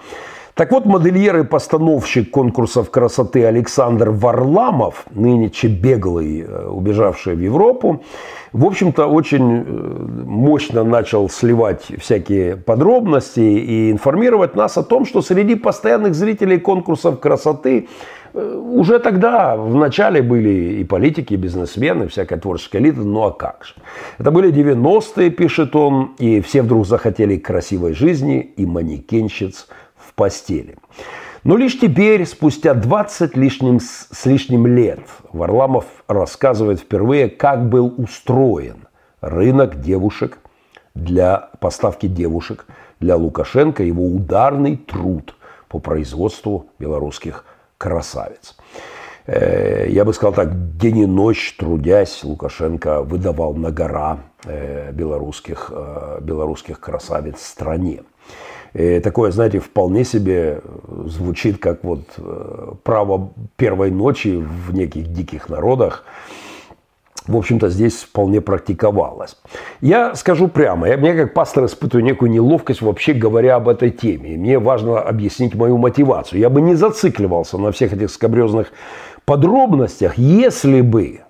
Так вот, модельер и постановщик конкурсов красоты Александр Варламов, ныне беглый, э, убежавший в Европу, в общем-то, очень э, мощно начал сливать всякие подробности и информировать нас о том, что среди постоянных зрителей конкурсов красоты э, уже тогда, в начале были и политики, и бизнесмены, всякая творческая элита, ну а как же. Это были 90-е, пишет он, и все вдруг захотели красивой жизни и манекенщиц постели. Но лишь теперь, спустя 20 лишним, с лишним лет, Варламов рассказывает впервые, как был устроен рынок девушек для поставки девушек для Лукашенко, его ударный труд по производству белорусских красавиц. Э, я бы сказал так, день и ночь трудясь, Лукашенко выдавал на гора э, белорусских, э, белорусских красавиц стране. И такое, знаете, вполне себе звучит как вот э, право первой ночи в неких диких народах. В общем-то, здесь вполне практиковалось. Я скажу прямо, я, мне как пастор испытываю некую неловкость вообще говоря об этой теме. Мне важно объяснить мою мотивацию. Я бы не зацикливался на всех этих скобрезных подробностях, если бы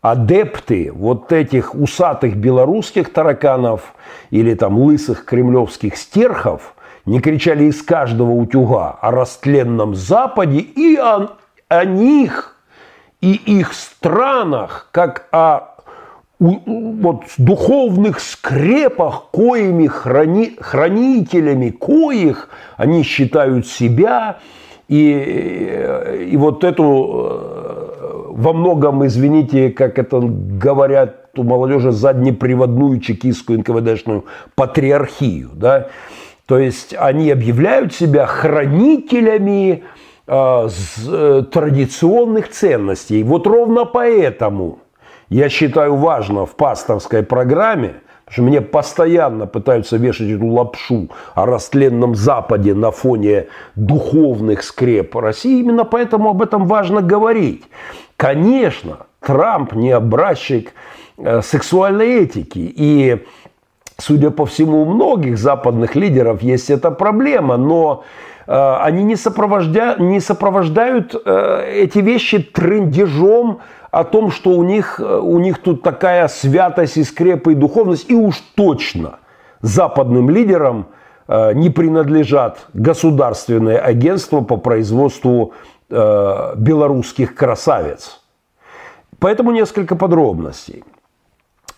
адепты вот этих усатых белорусских тараканов или там лысых кремлевских стерхов – не кричали из каждого утюга о растленном Западе и о, о них и их странах, как о вот духовных скрепах, коими храни, хранителями коих они считают себя, и, и вот эту э, во многом, извините, как это говорят у молодежи, заднеприводную чекистскую НКВДшную патриархию, да, то есть они объявляют себя хранителями э, э, традиционных ценностей. Вот ровно поэтому – я считаю важно в пасторской программе, потому что мне постоянно пытаются вешать эту лапшу о растленном Западе на фоне духовных скреп России. Именно поэтому об этом важно говорить. Конечно, Трамп не образчик э, сексуальной этики. И, судя по всему, у многих западных лидеров есть эта проблема. Но э, они не сопровождают, не сопровождают э, эти вещи трендежом о том, что у них, э, у них тут такая святость и скрепа и духовность, и уж точно западным лидерам э, не принадлежат государственные агентства по производству э, белорусских красавиц. Поэтому несколько подробностей.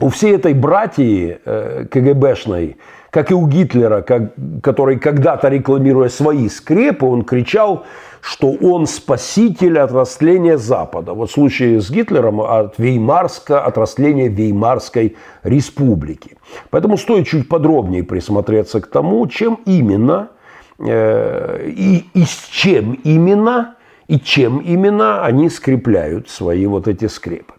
У всей этой братьи КГБшной, как и у Гитлера, как, который когда-то рекламируя свои скрепы, он кричал, что он спаситель от растления Запада. Вот в случае с Гитлером от Веймарска, от растления Веймарской республики. Поэтому стоит чуть подробнее присмотреться к тому, чем именно э, и, и с чем именно и чем именно они скрепляют свои вот эти скрепы.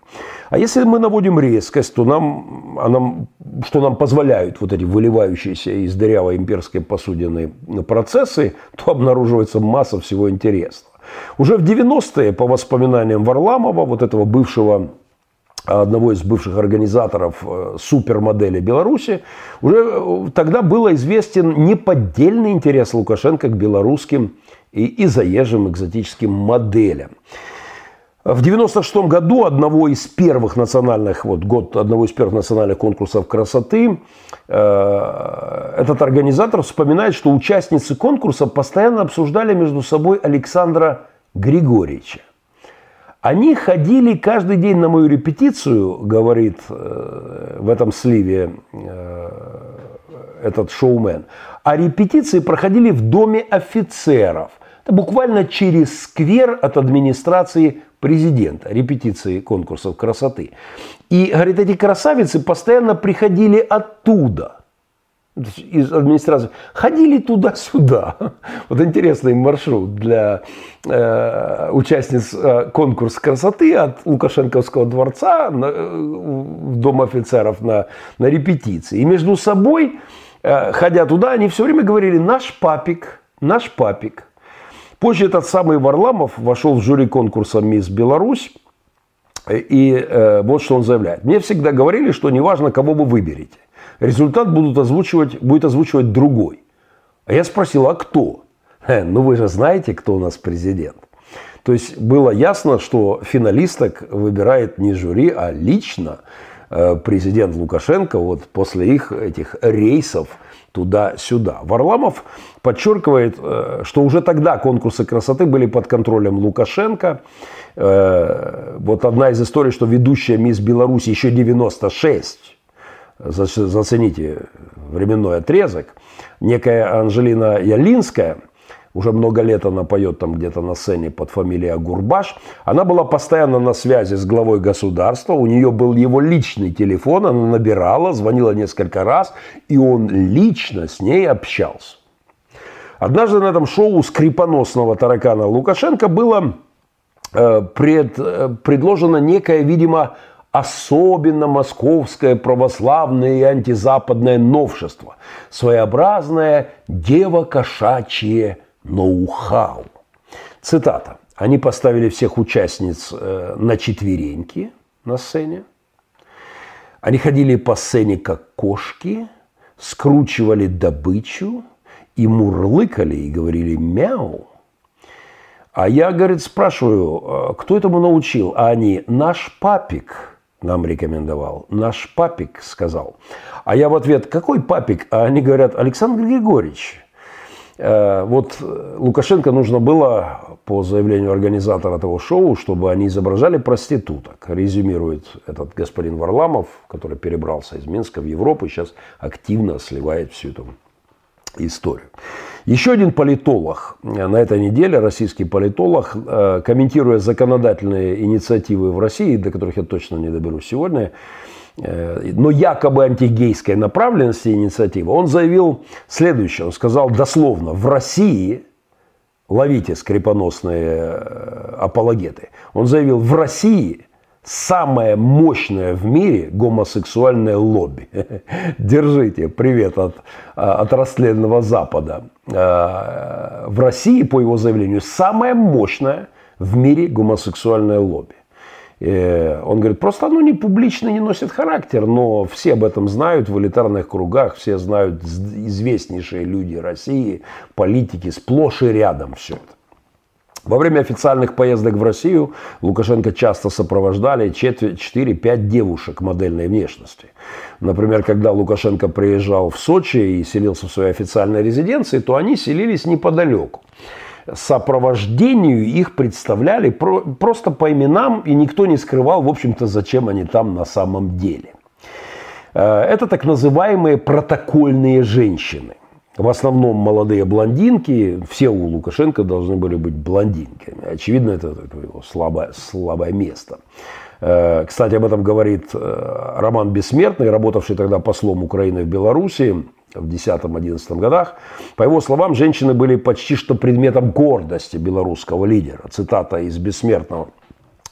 А если мы наводим резкость, то нам, а нам, что нам позволяют вот эти выливающиеся из дырявой имперской посудины процессы, то обнаруживается масса всего интересного. Уже в 90-е, по воспоминаниям Варламова, вот этого бывшего одного из бывших организаторов э, супермодели Беларуси, уже э, тогда был известен неподдельный интерес Лукашенко к белорусским и, и заезжим экзотическим моделям. В 96 году одного из первых национальных, вот год одного из первых национальных конкурсов красоты, э, этот организатор вспоминает, что участницы конкурса постоянно обсуждали между собой Александра Григорьевича. Они ходили каждый день на мою репетицию, говорит э, в этом сливе э, этот шоумен, а репетиции проходили в доме офицеров. Буквально через сквер от администрации президента, репетиции конкурсов красоты. И, говорит, эти красавицы постоянно приходили оттуда, из администрации, ходили туда-сюда. Вот интересный маршрут для э, участниц э, конкурса красоты от Лукашенковского дворца на, э, в Дом офицеров на, на репетиции. И между собой, э, ходя туда, они все время говорили «наш папик, наш папик». Позже этот самый Варламов вошел в жюри конкурса «Мисс Беларусь». И э, вот что он заявляет. Мне всегда говорили, что неважно, кого вы выберете. Результат будут озвучивать, будет озвучивать другой. А я спросил, а кто? Э, ну вы же знаете, кто у нас президент. То есть было ясно, что финалисток выбирает не жюри, а лично э, президент Лукашенко вот после их этих рейсов туда-сюда. Варламов подчеркивает, э, что уже тогда конкурсы красоты были под контролем Лукашенко. Э, вот одна из историй, что ведущая мисс Беларусь еще 96, зацените временной отрезок, некая Анжелина Ялинская – уже много лет она поет там где-то на сцене под фамилией Агурбаш. Она была постоянно на связи с главой государства, у нее был его личный телефон, она набирала, звонила несколько раз, и он лично с ней общался. Однажды на этом шоу скрипоносного таракана Лукашенко было э, пред, э, предложено некое, видимо, особенно московское православное и антизападное новшество. Своеобразное дево-кошачье ноу-хау. Цитата. Они поставили всех участниц э, на четвереньки на сцене. Они ходили по сцене как кошки, скручивали добычу и мурлыкали и говорили мяу. А я, говорит, спрашиваю, «А кто этому научил? А они, наш папик нам рекомендовал. Наш папик сказал. А я в ответ, какой папик? А они говорят, Александр Григорьевич. Э, вот Лукашенко нужно было, по заявлению организатора этого шоу, чтобы они изображали проституток. Резюмирует этот господин Варламов, который перебрался из Минска в Европу и сейчас активно сливает всю эту историю. Еще один политолог на этой неделе, российский политолог, э, комментируя законодательные инициативы в России, до которых я точно не доберусь сегодня, но якобы антигейской направленности инициативы, он заявил следующее. Он сказал дословно, в России, ловите скрипоносные э, апологеты, он заявил, в России самое мощное в мире гомосексуальное лобби. Держите, привет от, от растленного Запада. Э, в России, по его заявлению, самое мощное в мире гомосексуальное лобби. Э, он говорит, просто оно не публично не носит характер, но все об этом знают в элитарных кругах, все знают известнейшие люди России, политики, сплошь и рядом все это. Во время официальных поездок в Россию Лукашенко часто сопровождали 4-5 девушек модельной внешности. Например, когда Лукашенко приезжал в Сочи и селился в своей официальной резиденции, то они селились неподалеку сопровождению их представляли просто по именам, и никто не скрывал, в общем-то, зачем они там на самом деле. Э, это так называемые протокольные женщины. В основном молодые блондинки, все у Лукашенко должны были быть блондинками. Очевидно, это его слабое, слабое место. Э, кстати, об этом говорит э, Роман Бессмертный, работавший тогда послом Украины в Беларуси в 10-11 годах. По его словам, женщины были почти что предметом гордости белорусского лидера. Цитата из «Бессмертного».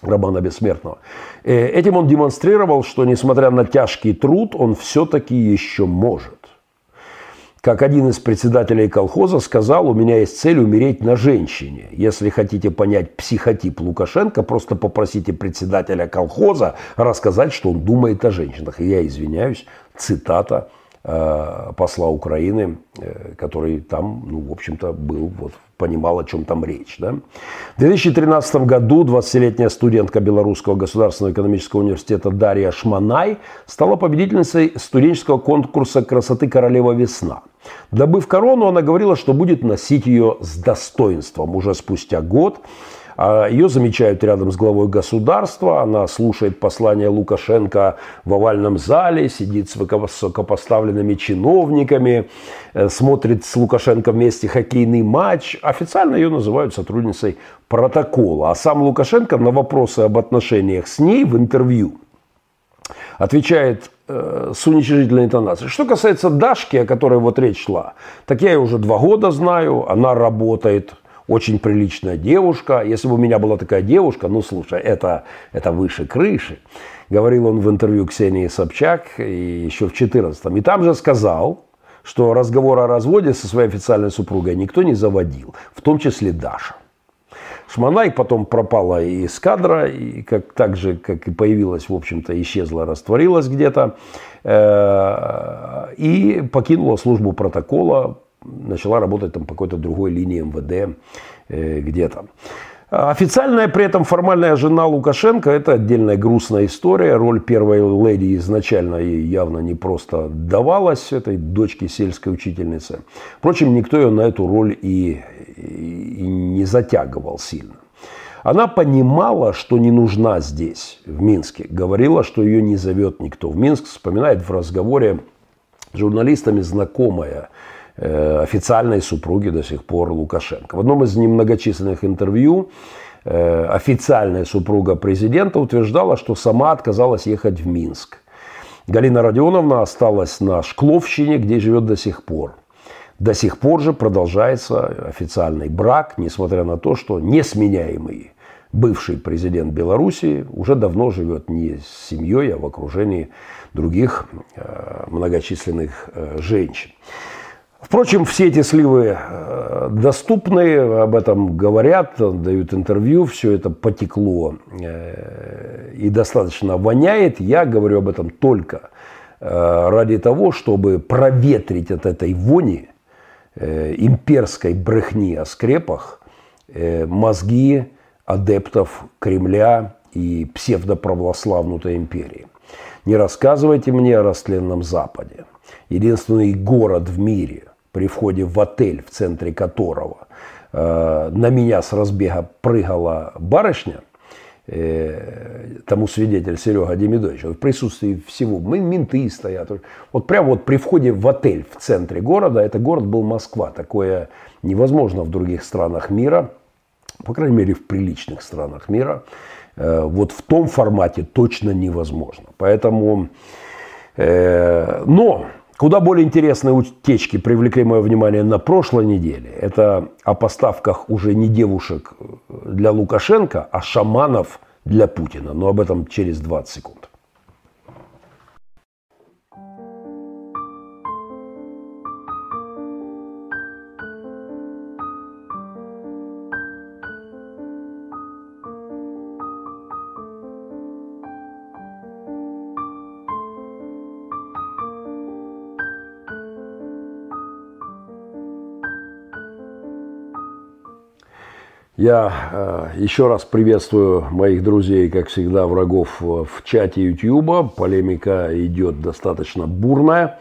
Романа Бессмертного. Э, этим он демонстрировал, что несмотря на тяжкий труд, он все-таки еще может. Как один из председателей колхоза сказал, у меня есть цель умереть на женщине. Если хотите понять психотип Лукашенко, просто попросите председателя колхоза рассказать, что он думает о женщинах. И я извиняюсь, цитата посла Украины, э, который там, ну, в общем-то, был, вот, понимал, о чем там речь. Да? В 2013 году 20-летняя студентка Белорусского государственного экономического университета Дарья Шманай стала победительницей студенческого конкурса красоты «Королева весна». Добыв корону, она говорила, что будет носить ее с достоинством. Уже спустя год Ее замечают рядом с главой государства. Она слушает послание Лукашенко в овальном зале, сидит с высокопоставленными чиновниками, э, смотрит с Лукашенко вместе хоккейный матч. Официально ее называют сотрудницей протокола. А сам Лукашенко на вопросы об отношениях с ней в интервью отвечает э, с уничижительной интонацией. Что касается Дашки, о которой вот речь шла, так я ее уже два года знаю, она работает очень приличная девушка. Если бы у меня была такая девушка, ну слушай, это, это выше крыши. Говорил он в интервью Ксении Собчак еще в 14-м. И там же сказал, что разговор о разводе со своей официальной супругой никто не заводил, в том числе Даша. Шманай потом пропала из кадра, и как, так же, как и появилась, в общем-то, исчезла, растворилась где-то, э, и покинула службу протокола начала работать там по какой-то другой линии МВД э, где-то. Официальная при этом формальная жена Лукашенко – это отдельная грустная история. Роль первой леди изначально ей явно не просто давалась, этой дочке сельской учительницы. Впрочем, никто ее на эту роль и, и не затягивал сильно. Она понимала, что не нужна здесь, в Минске. Говорила, что ее не зовет никто в Минск. Вспоминает в разговоре с журналистами знакомая официальной супруги до сих пор Лукашенко. В одном из немногочисленных интервью э, официальная супруга президента утверждала, что сама отказалась ехать в Минск. Галина Родионовна осталась на Шкловщине, где живет до сих пор. До сих пор же продолжается официальный брак, несмотря на то, что несменяемый бывший президент Беларуси уже давно живет не с семьей, а в окружении других э, многочисленных женщин. Впрочем, все эти сливы э, доступны, об этом говорят, дают интервью, все это потекло э, и достаточно воняет. Я говорю об этом только э, ради того, чтобы проветрить от этой вони имперской брехни о скрепах мозги адептов Кремля и псевдоправославнутой империи. Не рассказывайте мне о растленном Западе. Единственный город в мире – при входе в отель, в центре которого э, на меня с разбега прыгала барышня, э, тому свидетель Серега Демидович, в присутствии всего, мы, менты стоят. Вот прямо вот при входе в отель в центре города, это город был Москва, такое невозможно в других странах мира, по крайней мере в приличных странах мира, э, вот в том формате точно невозможно. Поэтому, но Куда более интересные утечки привлекли мое внимание на прошлой неделе. Это о поставках уже не девушек для Лукашенко, а шаманов для Путина. Но об этом через 20 секунд. Я э, еще раз приветствую моих друзей, как всегда, врагов в чате YouTube. Полемика идет достаточно бурная.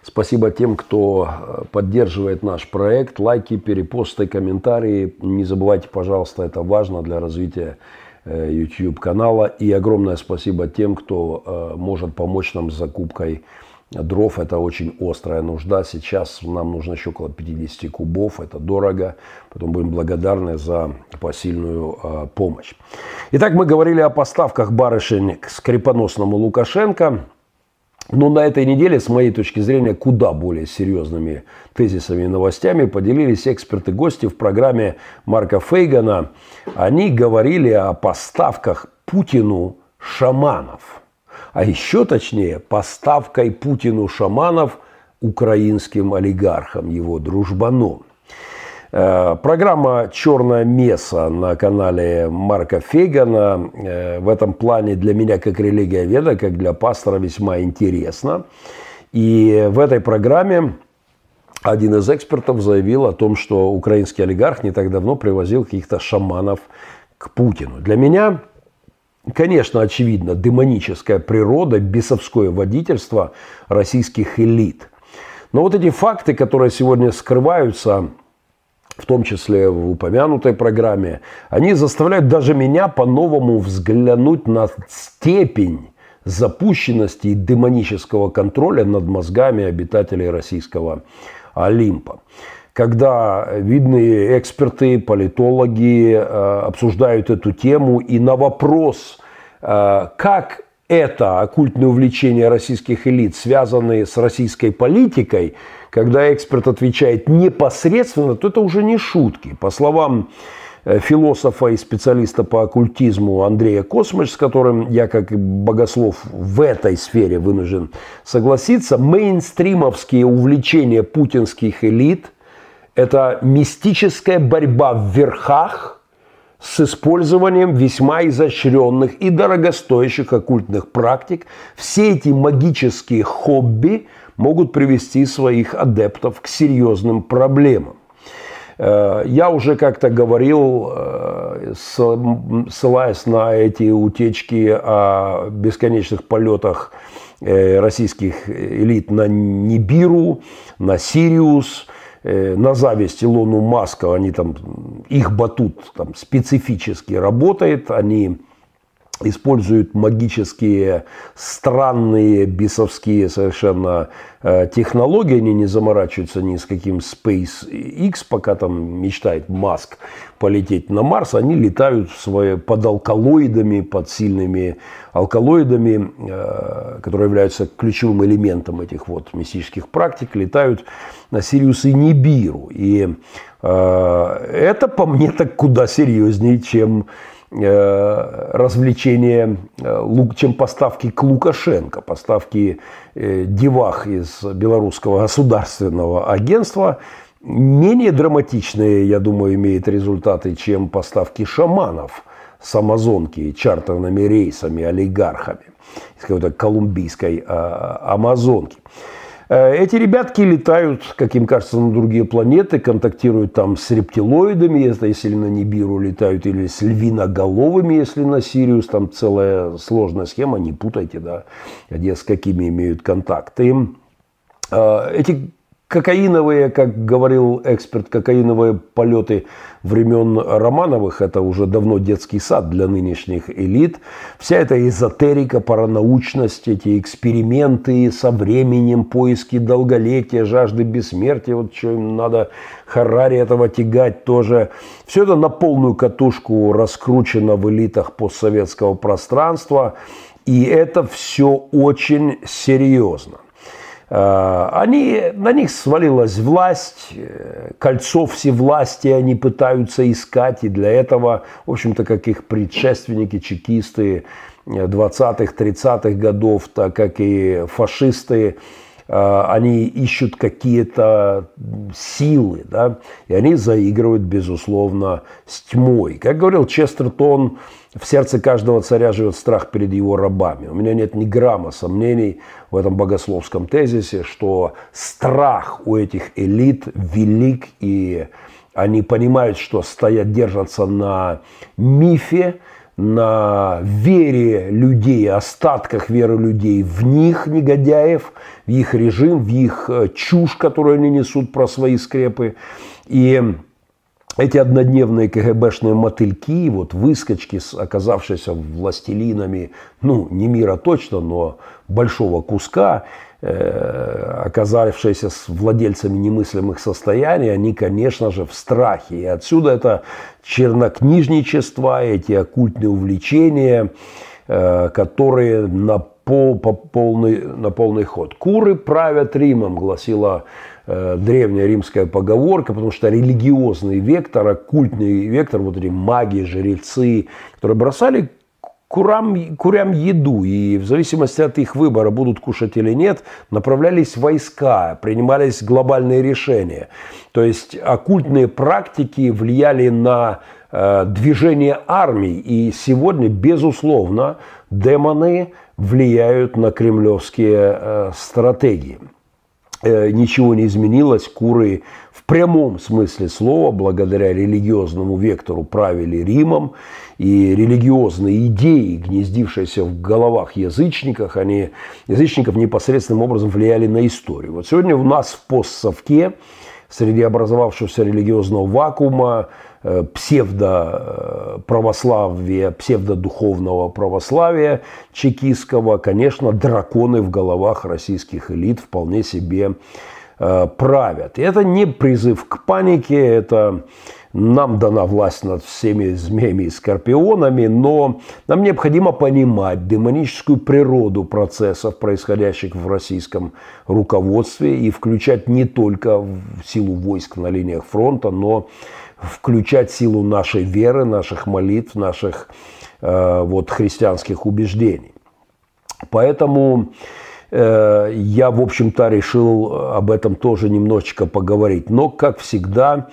Спасибо тем, кто э, поддерживает наш проект. Лайки, перепосты, комментарии. Не забывайте, пожалуйста, это важно для развития э, YouTube канала. И огромное спасибо тем, кто может помочь нам с закупкой дров. Это очень острая нужда. Сейчас нам нужно еще около 50 кубов. Это дорого. Потом будем благодарны за посильную э, помощь. Итак, мы говорили о поставках барышень к скрипоносному Лукашенко. Но на этой неделе, с моей точки зрения, куда более серьезными тезисами и новостями поделились эксперты-гости в программе Марка Фейгана. Они говорили о поставках Путину шаманов – а еще точнее поставкой Путину шаманов украинским олигархам, его дружбаном. Э, программа «Черная меса» на канале Марка Фегана э, в этом плане для меня как религия веда, как для пастора весьма интересна. И в этой программе один из экспертов заявил о том, что украинский олигарх не так давно привозил каких-то шаманов к Путину. Для меня Конечно, очевидно, демоническая природа, бесовское водительство российских элит. Но вот эти факты, которые сегодня скрываются, в том числе в упомянутой программе, они заставляют даже меня по-новому взглянуть на степень запущенности и демонического контроля над мозгами обитателей российского Олимпа когда видные эксперты, политологи э, обсуждают эту тему, и на вопрос, э, как это оккультное увлечение российских элит, связанные с российской политикой, когда эксперт отвечает непосредственно, то это уже не шутки. По словам э, философа и специалиста по оккультизму Андрея Космыч, с которым я как богослов в этой сфере вынужден согласиться, мейнстримовские увлечения путинских элит – это мистическая борьба в верхах с использованием весьма изощренных и дорогостоящих оккультных практик. Все эти магические хобби могут привести своих адептов к серьезным проблемам. Э, я уже как-то говорил, э, ссылаясь на эти утечки о бесконечных полетах э, российских элит на Нибиру, на Сириус – на зависть Илону Маска, они там, их батут там специфически работает, они используют магические, странные, бесовские совершенно э, технологии, они не заморачиваются ни с каким SpaceX, пока там мечтает Маск полететь на Марс, они летают свои, под алкалоидами, под сильными алкалоидами, э, которые являются ключевым элементом этих вот мистических практик, летают на Сириус и Нибиру. И э, это по мне так куда серьезнее, чем развлечения, э, чем поставки к Лукашенко, поставки э, девах из белорусского государственного агентства менее драматичные, я думаю, имеют результаты, чем поставки шаманов с Амазонки чартерными рейсами, олигархами из какой-то колумбийской а, Амазонки. Э, эти ребятки летают, как им кажется, на другие планеты, контактируют там с рептилоидами, если на Нибиру летают, или с львиноголовыми, если на Сириус. Там целая сложная схема, не путайте, да, где с какими имеют контакты. Э, эти кокаиновые, как говорил эксперт, кокаиновые полеты времен Романовых, это уже давно детский сад для нынешних элит. Вся эта эзотерика, паранаучность, эти эксперименты со временем, поиски долголетия, жажды бессмертия, вот что им надо Харари этого тягать тоже. Все это на полную катушку раскручено в элитах постсоветского пространства. И это все очень серьезно. Э, они, на них свалилась власть, э, кольцо всевласти они пытаются искать, и для этого, в общем-то, как их предшественники, чекисты 20-х, 30-х годов, так как и фашисты, э, они ищут какие-то силы, да, и они заигрывают, безусловно, с тьмой. Как говорил Честертон, в сердце каждого царя живет страх перед его рабами. У меня нет ни грамма сомнений в этом богословском тезисе, что страх у этих элит велик, и они понимают, что стоят, держатся на мифе, на вере людей, остатках веры людей в них, негодяев, в их режим, в их э, чушь, которую они несут про свои скрепы. И эти однодневные КГБшные мотыльки, вот выскочки, оказавшиеся властелинами, ну, не мира точно, но большого куска, оказавшиеся с владельцами немыслимых состояний, они, конечно же, в страхе. И отсюда это чернокнижничество, эти оккультные увлечения, э, которые на, пол, по полный, на полный ход. «Куры правят Римом», гласила Э, древняя римская поговорка, потому что религиозный вектор, оккультный вектор, вот эти маги, жрецы, которые бросали курам, курям еду, и в зависимости от их выбора, будут кушать или нет, направлялись войска, принимались глобальные решения. То есть оккультные практики влияли на э, движение армий, и сегодня, безусловно, демоны влияют на кремлевские э, стратегии. Э, ничего не изменилось. Куры в прямом смысле слова, благодаря религиозному вектору, правили Римом. И религиозные идеи, гнездившиеся в головах язычников, они, язычников непосредственным образом влияли на историю. Вот сегодня у нас в постсовке, среди образовавшегося религиозного вакуума, Э, псевдоправославия, псевдодуховного православия чекистского, конечно, драконы в головах российских элит вполне себе правят. И это не призыв к панике, это нам дана власть над всеми змеями и скорпионами, но нам необходимо понимать демоническую природу процессов, происходящих в российском руководстве, и включать не только в силу войск на линиях фронта, но включать силу нашей веры, наших молитв, наших э, вот, христианских убеждений. Поэтому э, я, в общем-то, решил об этом тоже немножечко поговорить. Но, как всегда,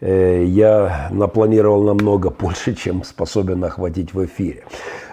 э, я напланировал намного больше, чем способен охватить в эфире.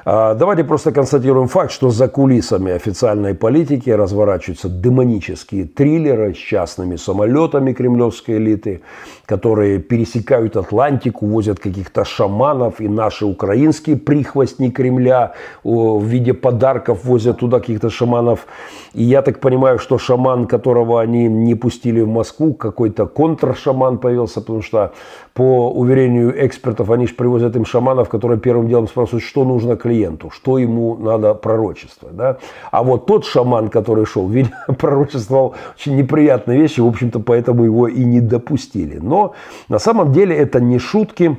А, давайте просто констатируем факт, что за кулисами официальной политики разворачиваются демонические триллеры с частными самолетами кремлевской элиты, которые пересекают Атлантику, возят каких-то шаманов, и наши украинские прихвостни Кремля в виде подарков возят туда каких-то шаманов. И я так понимаю, что шаман, которого они не пустили в Москву, какой-то контршаман появился, потому что по уверению экспертов, они же привозят им шаманов, которые первым делом спрашивают, что нужно клиенту, что ему надо пророчествовать. Да? А вот тот шаман, который шел, пророчествовал очень неприятные вещи, в общем-то, поэтому его и не допустили. Но на самом деле это не шутки,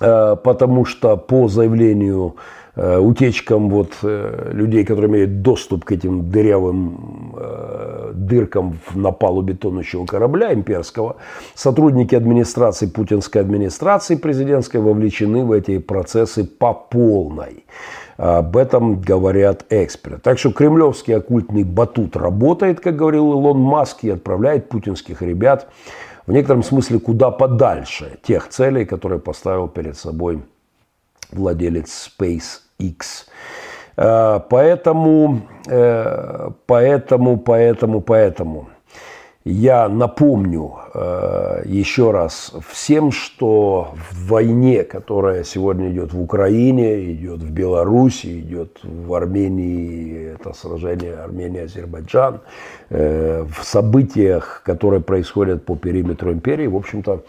э, потому что по заявлению утечкам вот э, людей, которые имеют доступ к этим дырявым э, дыркам на палубе тонущего корабля имперского, сотрудники администрации, путинской администрации президентской вовлечены в эти процессы по полной. Об этом говорят эксперты. Так что кремлевский оккультный батут работает, как говорил Илон Маск, и отправляет путинских ребят в некотором смысле куда подальше тех целей, которые поставил перед собой владелец Space X. Э, поэтому, э, поэтому, поэтому, поэтому. Я напомню э, еще раз всем, что в войне, которая сегодня идет в Украине, идет в Беларуси, идет в Армении, это сражение Армения-Азербайджан, в событиях, которые происходят по периметру империи, в общем-то,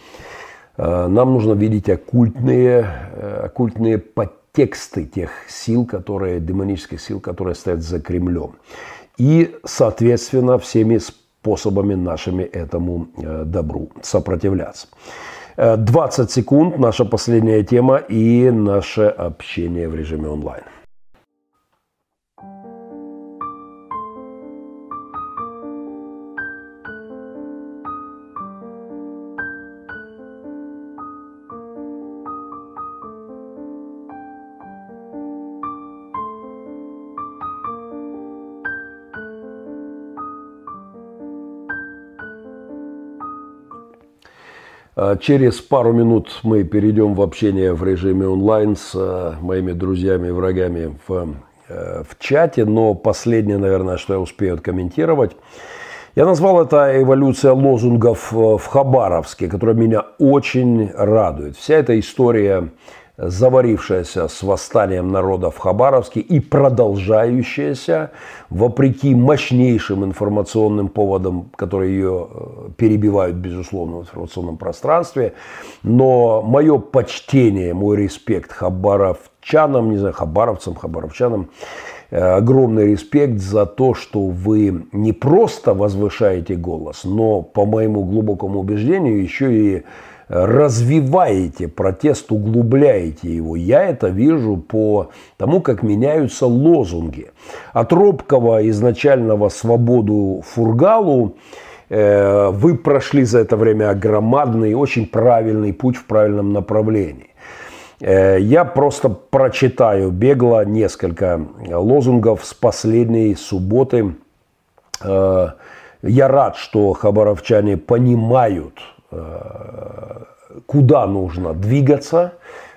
нам нужно видеть оккультные, оккультные подтексты тех сил, которые, демонических сил, которые стоят за Кремлем. И, соответственно, всеми способами способами нашими этому э, добру сопротивляться. 20 э, секунд, наша последняя тема и наше общение в режиме онлайн. Через пару минут мы перейдем в общение в режиме онлайн с э, моими друзьями и врагами в, э, в чате. Но последнее, наверное, что я успею комментировать. Я назвал это эволюция лозунгов в Хабаровске, которая меня очень радует. Вся эта история заварившаяся с восстанием народа в Хабаровске и продолжающаяся, вопреки мощнейшим информационным поводам, которые ее э, перебивают, безусловно, в информационном пространстве. Но мое почтение, мой респект хабаровчанам, не знаю, хабаровцам, хабаровчанам, э, огромный респект за то, что вы не просто возвышаете голос, но, по моему глубокому убеждению, еще и развиваете протест, углубляете его. Я это вижу по тому, как меняются лозунги. От робкого изначального «свободу Фургалу» э, вы прошли за это время громадный, очень правильный путь в правильном направлении. Э, я просто прочитаю бегло несколько лозунгов с последней субботы. Э, я рад, что хабаровчане понимают – куда нужно двигаться.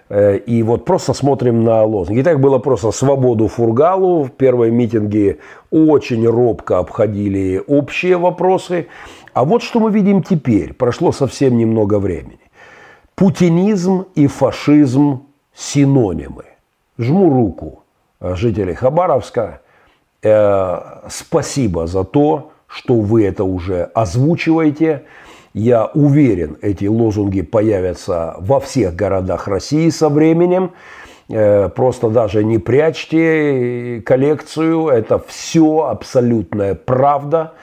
Э, и вот просто смотрим на лозунги. Итак, было просто «Свободу Фургалу». В первые митинги очень робко обходили общие вопросы. А вот что мы видим теперь. Прошло совсем немного времени. Путинизм и фашизм – синонимы. Жму руку жителей Хабаровска. Э, спасибо за то, что вы это уже озвучиваете. Я уверен, эти лозунги появятся во всех городах России со временем. Э, просто даже не прячьте коллекцию. Это все абсолютная правда.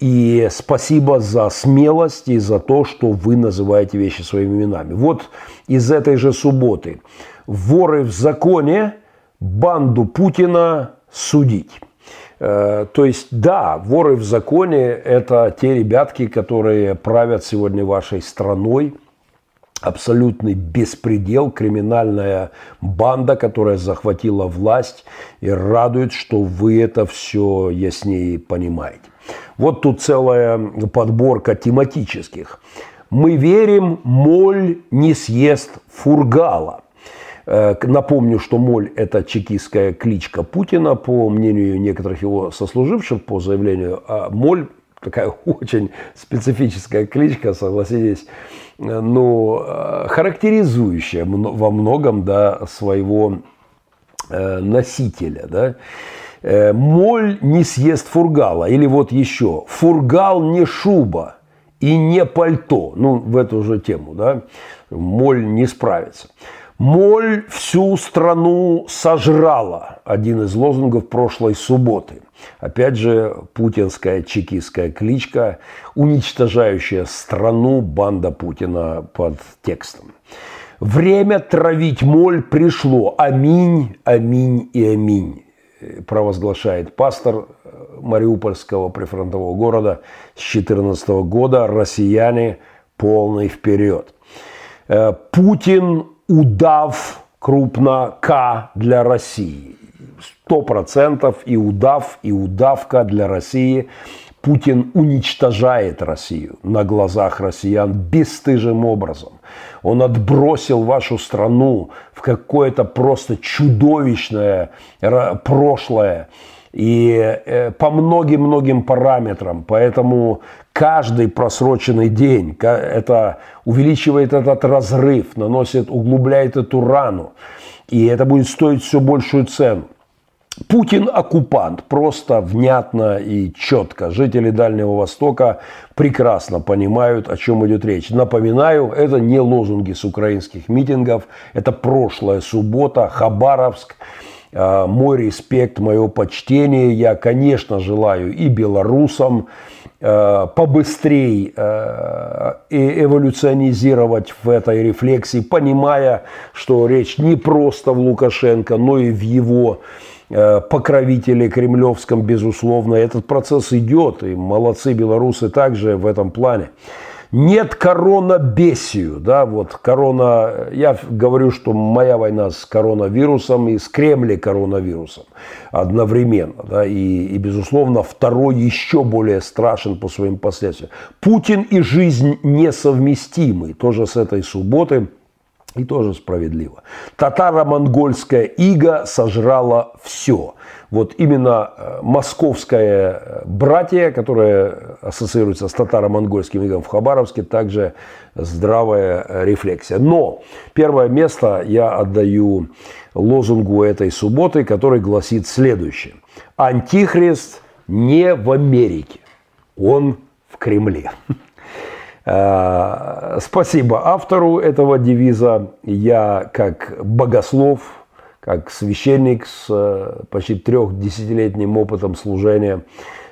И спасибо за смелость и за то, что вы называете вещи своими именами. Вот из этой же субботы. Воры в законе банду Путина судить. Э, то есть, да, воры в законе – это те ребятки, которые правят сегодня вашей страной, абсолютный беспредел, криминальная банда, которая захватила власть и радует, что вы это все яснее понимаете. Вот тут целая подборка тематических. Мы верим, моль не съест фургала. Э, напомню, что Моль – это чекистская кличка Путина, по мнению некоторых его сослуживших, по заявлению. А Моль – такая очень специфическая кличка, согласитесь, э, ну, э, характеризующая во многом да, своего носителя. Да. Моль не съест фургала. Или вот еще, фургал не шуба и не пальто. Ну, в эту же тему, да. Моль не справится. Моль всю страну сожрала. Один из лозунгов прошлой субботы. Опять же, путинская чекистская кличка, уничтожающая страну банда Путина под текстом. Время травить моль пришло. Аминь, аминь и аминь, провозглашает пастор Мариупольского прифронтового города с 2014 года. Россияне полный вперед. Э, Путин удав крупно К для России. Сто процентов и удав, и удавка для России. Путин уничтожает Россию на глазах россиян бесстыжим образом. Он отбросил вашу страну в какое-то просто чудовищное прошлое. И э, по многим-многим параметрам. Поэтому каждый просроченный день это увеличивает этот разрыв, наносит, углубляет эту рану. И это будет стоить все большую цену. Путин оккупант, просто внятно и четко. Жители Дальнего Востока прекрасно понимают, о чем идет речь. Напоминаю, это не лозунги с украинских митингов, это прошлая суббота, Хабаровск. А, мой респект, мое почтение. Я, конечно, желаю и белорусам а, побыстрее а, эволюционизировать в этой рефлексии, понимая, что речь не просто в Лукашенко, но и в его Э, покровители кремлевском, безусловно. Этот процесс идет, и молодцы белорусы также в этом плане. Нет коронабесию, да, вот корона, я говорю, что моя война с коронавирусом и с Кремлем коронавирусом одновременно, да, и, и, безусловно, второй еще более страшен по своим последствиям. Путин и жизнь несовместимы, тоже с этой субботы – и тоже справедливо. Татаро-монгольская ига сожрала все. Вот именно э, московское э, братье, которое ассоциируется с татаро-монгольским игом в Хабаровске, также здравая э, рефлексия. Но первое место я отдаю лозунгу этой субботы, который гласит следующее. Антихрист не в Америке, он в Кремле. Э, спасибо автору этого девиза. Я как богослов, как священник с э, почти трехдесятилетним опытом служения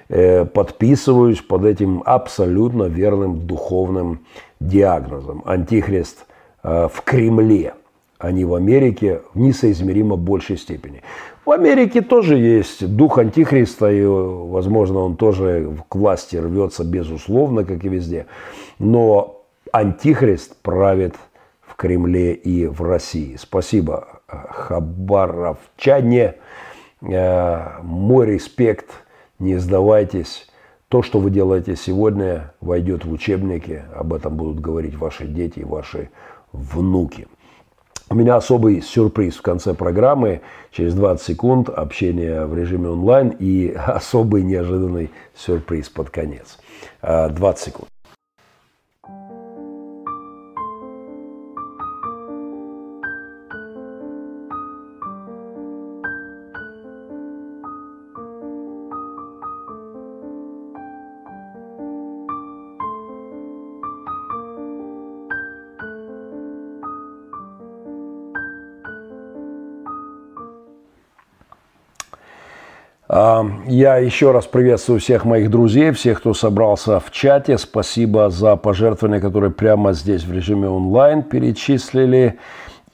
э, подписываюсь под этим абсолютно верным духовным диагнозом. Антихрист в Кремле, а не в Америке в несоизмеримо большей степени. В Америке тоже есть дух антихриста, и, возможно, он тоже к власти рвется, безусловно, как и везде. Но антихрист правит в Кремле и в России. Спасибо, хабаровчане. Э, мой респект, не сдавайтесь. То, что вы делаете сегодня, войдет в учебники. Об этом будут говорить ваши дети и ваши внуки. У меня особый сюрприз в конце программы. Через 20 секунд общение в режиме онлайн и особый неожиданный сюрприз под конец. 20 а, секунд. Я еще раз приветствую всех моих друзей, всех, кто собрался в чате. Спасибо за пожертвования, которые прямо здесь в режиме онлайн перечислили.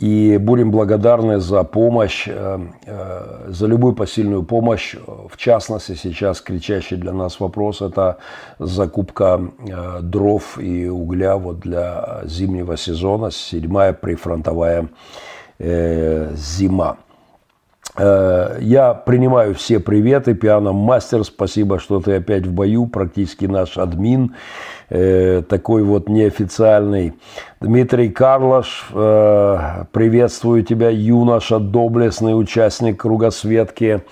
И будем благодарны за помощь, э, э, за любую посильную помощь. В частности, сейчас кричащий для нас вопрос – это закупка э, дров и угля вот для зимнего сезона, седьмая прифронтовая зима. Э, я принимаю все приветы. Пиано Мастер, спасибо, что ты опять в бою. Практически наш админ, э, такой вот неофициальный. Дмитрий Карлаш, э, приветствую тебя, юноша, доблестный участник кругосветки,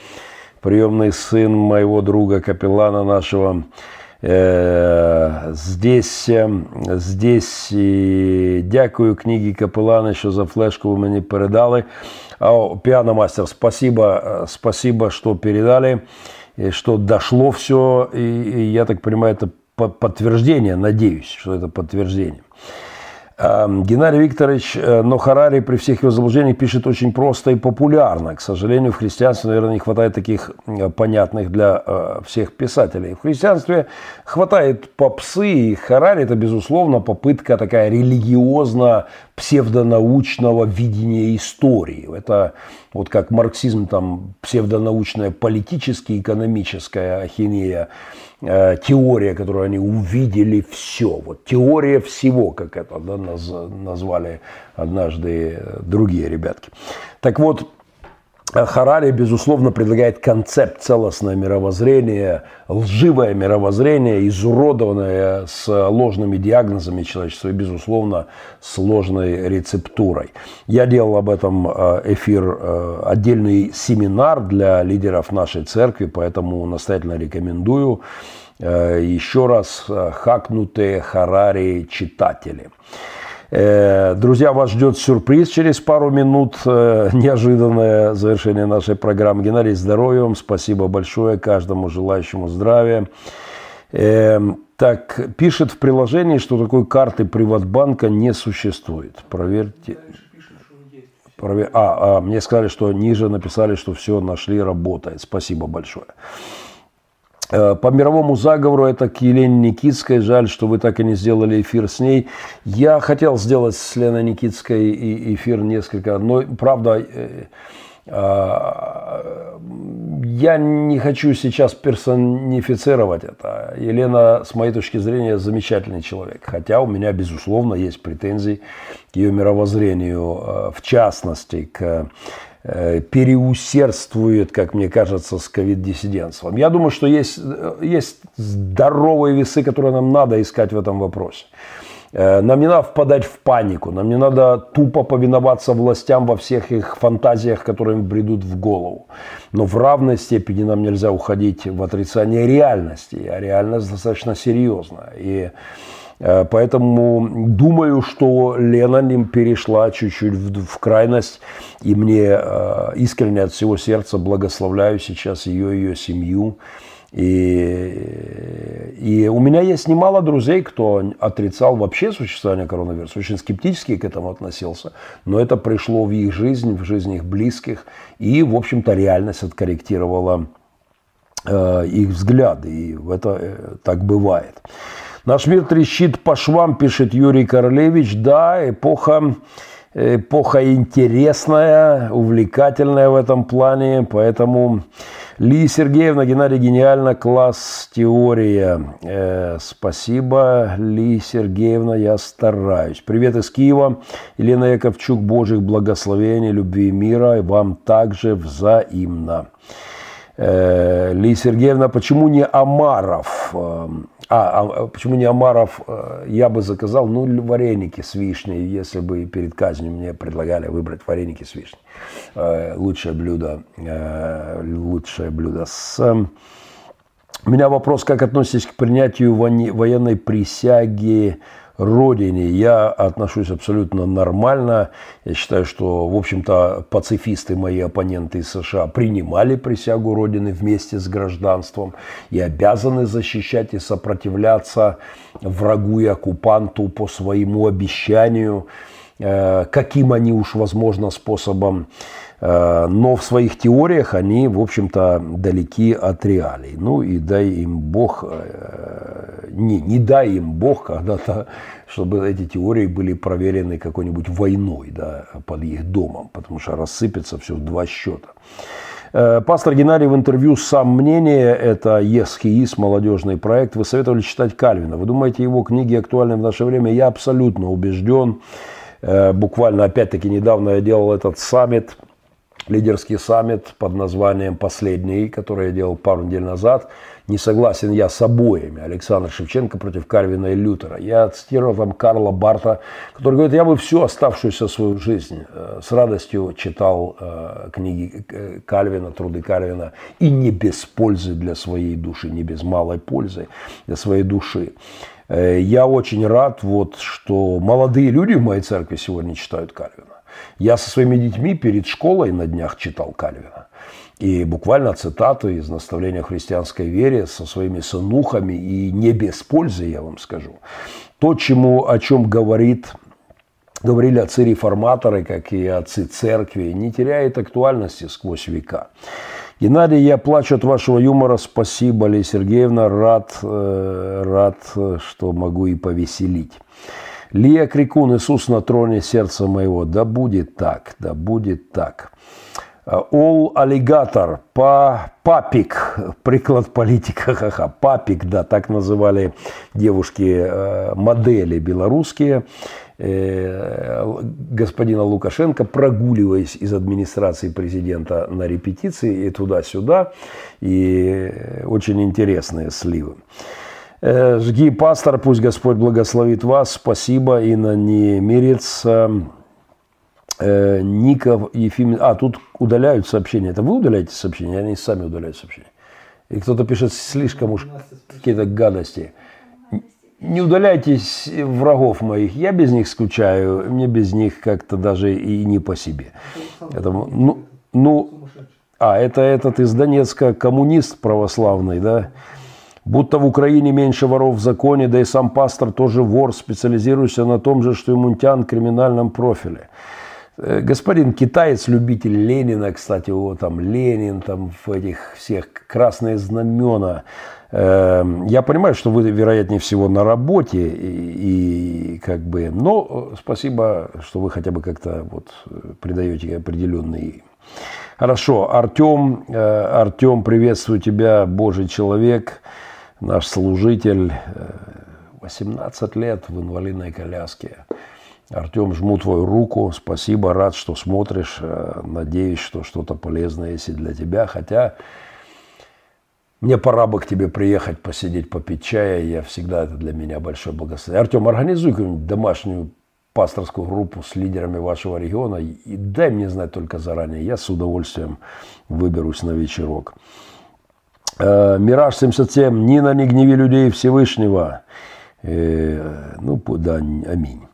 приемный сын моего друга, капеллана нашего. Здесь, здесь дякую книгі Капелана, що за флешку ви мені передали. Пианомастер, спасибо, э, спасибо, что передали, что дошло все. И, и я так понимаю, это подтверждение, надеюсь, что это подтверждение. Эм, Геннадий Викторович э, но Харари при всех его заблуждениях пишет очень просто и популярно. К сожалению, в христианстве, наверное, не хватает таких э, понятных для э, всех писателей. В христианстве хватает попсы, и Харари – это, безусловно, попытка такая религиозно-псевдонаучного видения истории. Это вот как марксизм, там, псевдонаучная политическая, экономическая ахинея – Э, теория, которую они увидели все. Вот теория всего, как это да, наз, назвали однажды другие ребятки. Так вот, Харари, безусловно, предлагает концепт целостное мировоззрение, лживое мировоззрение, изуродованное с ложными диагнозами человечества и, безусловно, с ложной рецептурой. Я делал об этом э, эфир, э, отдельный семинар для лидеров нашей церкви, поэтому настоятельно рекомендую э, еще раз хакнутые Харари читатели. Э, друзья, вас ждет сюрприз через пару минут. Э, неожиданное завершение нашей программы. Геннадий, здоровья вам. Спасибо большое каждому желающему здравия. Э, так, пишет в приложении, что такой карты Приватбанка не существует. Проверьте. Провер... А, а, мне сказали, что ниже написали, что все нашли, работает. Спасибо большое. Э, по мировому заговору это к Елене Никитской. Жаль, что вы так и не сделали эфир с ней. Я хотел сделать с Леной Никитской эфир несколько, но правда, э, а, я не хочу сейчас персонифицировать это. Елена, с моей точки зрения, замечательный человек. Хотя у меня, безусловно, есть претензии к ее мировоззрению, э, в частности, к переусердствует, как мне кажется, с ковид-диссидентством. Я думаю, что есть, э, есть здоровые весы, которые нам надо искать в этом вопросе. Э, нам не надо впадать в панику, нам не надо тупо повиноваться властям во всех их фантазиях, которые им бредут в голову. Но в равной степени нам нельзя уходить в отрицание реальности, а реальность достаточно серьезная. И Э, поэтому думаю, что Лена ним перешла чуть-чуть в, в крайность. И мне э, искренне от всего сердца благословляю сейчас ее, ее семью. И, и у меня есть немало друзей, кто отрицал вообще существование коронавируса, очень скептически к этому относился, но это пришло в их жизнь, в жизнь их близких, и, в общем-то, реальность откорректировала э, их взгляды, и это э, так бывает. Наш мир трещит по швам, пишет Юрий Королевич. Да, эпоха, эпоха интересная, увлекательная в этом плане, поэтому... Ли Сергеевна, Геннадий, гениально, класс, теория. Э, спасибо, Ли Сергеевна, я стараюсь. Привет из Киева. Елена Яковчук, Божьих благословений, любви и мира. И вам также взаимно. Э, Ли Сергеевна, почему не Амаров? Э, а, а почему не Амаров? Э, я бы заказал, ну, вареники с вишней, если бы перед казнью мне предлагали выбрать вареники с вишней. Лучшее блюдо, лучшее блюдо с... У меня вопрос, как относитесь к принятию военной присяги родине я отношусь абсолютно нормально. Я считаю, что, в общем-то, пацифисты, мои оппоненты из США, принимали присягу Родины вместе с гражданством и обязаны защищать и сопротивляться врагу и оккупанту по своему обещанию, э, каким они уж, возможно, способом но в своих теориях они, в общем-то, далеки от реалий. Ну и дай им Бог, э, не, не дай им Бог когда-то, чтобы эти теории были проверены какой-нибудь войной да, под их домом, потому что рассыпется все в два счета. Э, пастор Геннадий в интервью «Сам мнение» – это ЕСХИИС, молодежный проект. Вы советовали читать Кальвина. Вы думаете, его книги актуальны в наше время? Я абсолютно убежден. Буквально, опять-таки, недавно я делал этот саммит лидерский саммит под названием «Последний», который я делал пару недель назад. Не согласен я с обоими. Александр Шевченко против Карвина и Лютера. Я цитировал там Карла Барта, который говорит, я бы всю оставшуюся свою жизнь э, с радостью читал э, книги э, Кальвина, труды Кальвина, и не без пользы для своей души, не без малой пользы для своей души. Я очень рад, вот, что молодые люди в моей церкви сегодня читают Кальвина. Я со своими детьми перед школой на днях читал Кальвина. И буквально цитаты из наставления христианской вере со своими сынухами, и не без пользы, я вам скажу. То, чему, о чем говорит говорили отцы-реформаторы, как и отцы церкви, не теряет актуальности сквозь века. Геннадий, я плачу от вашего юмора. Спасибо, Лия Сергеевна. Рад, э, рад, что могу и повеселить. Лия Крикун, Иисус на троне сердца моего, да будет так, да будет так. All аллигатор, па, папик, приклад политика, ха-ха, папик, да, так называли девушки, модели белорусские господина Лукашенко, прогуливаясь из администрации президента на репетиции и туда-сюда, и очень интересные сливы. Э, жги пастор, пусть Господь благословит вас. Спасибо, Инна Немирец. Э, Ников, Ефим... А, тут удаляют сообщения. Это вы удаляете сообщения? Они сами удаляют сообщения. И кто-то пишет слишком уж какие-то гадости. Не удаляйтесь врагов моих. Я без них скучаю. Мне без них как-то даже и не по себе. Это, ну, ну, а, это этот из Донецка коммунист православный, да? Будто в Украине меньше воров в законе, да и сам пастор тоже вор, специализирующийся на том же, что и Мунтян, криминальном профиле. Э, господин китаец, любитель Ленина, кстати, его там Ленин, там в этих всех красные знамена. Эм, я понимаю, что вы, вероятнее всего, на работе, и, и как бы, но спасибо, что вы хотя бы как-то вот придаете определенный Хорошо, Артем, э, Артем, приветствую тебя, Божий человек наш служитель, 18 э, лет в инвалидной коляске. Артем, жму твою руку, спасибо, рад, что смотришь, э, надеюсь, что что-то полезное есть и для тебя, хотя мне пора бы к тебе приехать, посидеть, попить чая, я всегда, это для меня большое благословение. Артем, организуй какую-нибудь домашнюю пасторскую группу с лидерами вашего региона и дай мне знать только заранее, я с удовольствием выберусь на вечерок. Э, Мираж 77. Нина, не гневи людей Всевышнего. Э, ну, да, аминь.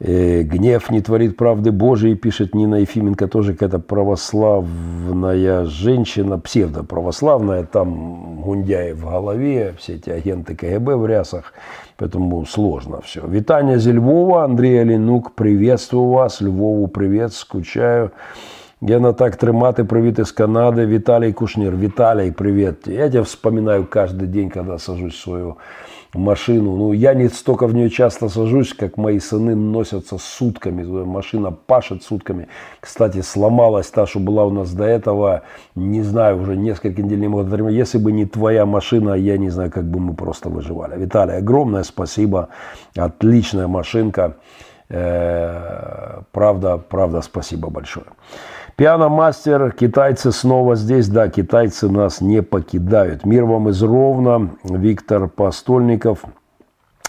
Э, Гнев не творит правды Божией, пишет Нина Ефименко, тоже какая-то православная женщина, псевдоправославная, там Гундяев в голове, все эти агенты КГБ в рясах, поэтому сложно все. Витание из Львова, Андрей Алинук, приветствую вас, Львову привет, скучаю. Гена так тримати, привіт из Канады. Виталий Кушнир. Виталий, привет. Я тебя вспоминаю каждый день, когда сажусь в свою машину. Ну, я не столько в нее часто сажусь, как мои сыны носятся сутками. Машина пашет сутками. Кстати, сломалась та, что была у нас до этого, не знаю, уже несколько недель не могу Если бы не твоя машина, я не знаю, как бы мы просто выживали. Виталий, огромное спасибо. Отличная машинка. Э, правда, правда, спасибо большое. Пианомастер, китайцы снова здесь. Да, китайцы нас не покидают. Мир вам из Ровно. Виктор Постольников.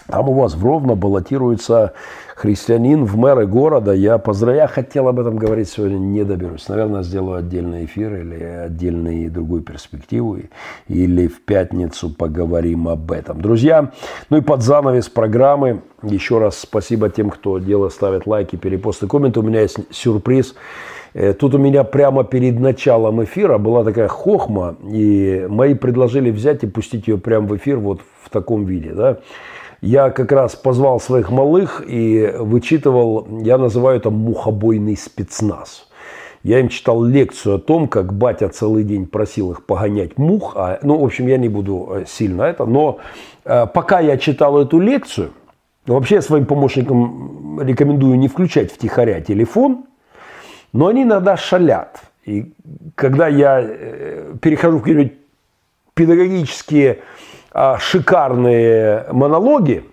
Там у вас в Ровно баллотируется христианин в мэры города. Я поздравляю. Хотел об этом говорить сегодня, не доберусь. Наверное, сделаю отдельный эфир или отдельную другую перспективу. Или в пятницу поговорим об этом. Друзья, ну и под занавес программы. Еще раз спасибо тем, кто делает, ставит лайки, перепосты, комменты. У меня есть сюрприз. Тут у меня прямо перед началом эфира была такая хохма, и мои предложили взять и пустить ее прямо в эфир вот в таком виде. Да? Я как раз позвал своих малых и вычитывал, я называю это мухобойный спецназ. Я им читал лекцию о том, как батя целый день просил их погонять мух. А, ну, в общем, я не буду э, сильно это. Но э, пока я читал эту лекцию, вообще я своим помощникам рекомендую не включать втихаря телефон – но они иногда шалят. И когда я э, перехожу в какие-нибудь педагогические а, шикарные монологи,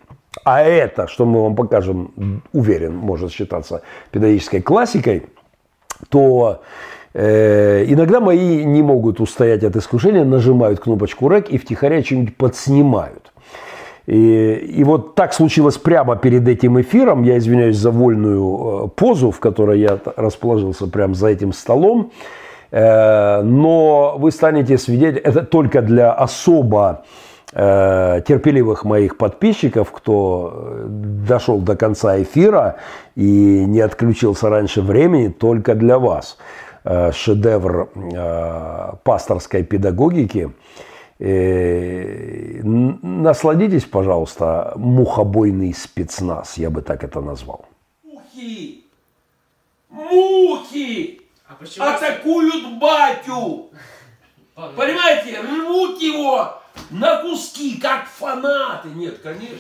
а это, что мы вам покажем, уверен, может считаться педагогической классикой, то э, иногда мои не могут устоять от искушения, нажимают кнопочку «Рек» и втихаря что-нибудь подснимают. И, и вот так случилось прямо перед этим эфиром. Я извиняюсь за вольную э, позу, в которой я расположился прямо за этим столом. Э, но вы станете свидетелем, это только для особо э, терпеливых моих подписчиков, кто дошел до конца эфира и не отключился раньше времени, только для вас. Шедевр пасторской педагогики – насладитесь, пожалуйста, мухобойный спецназ, я бы так это назвал. Мухи! Мухи! А атакуют батю! Понимаете, рвут его на куски, как фанаты. Нет, конечно,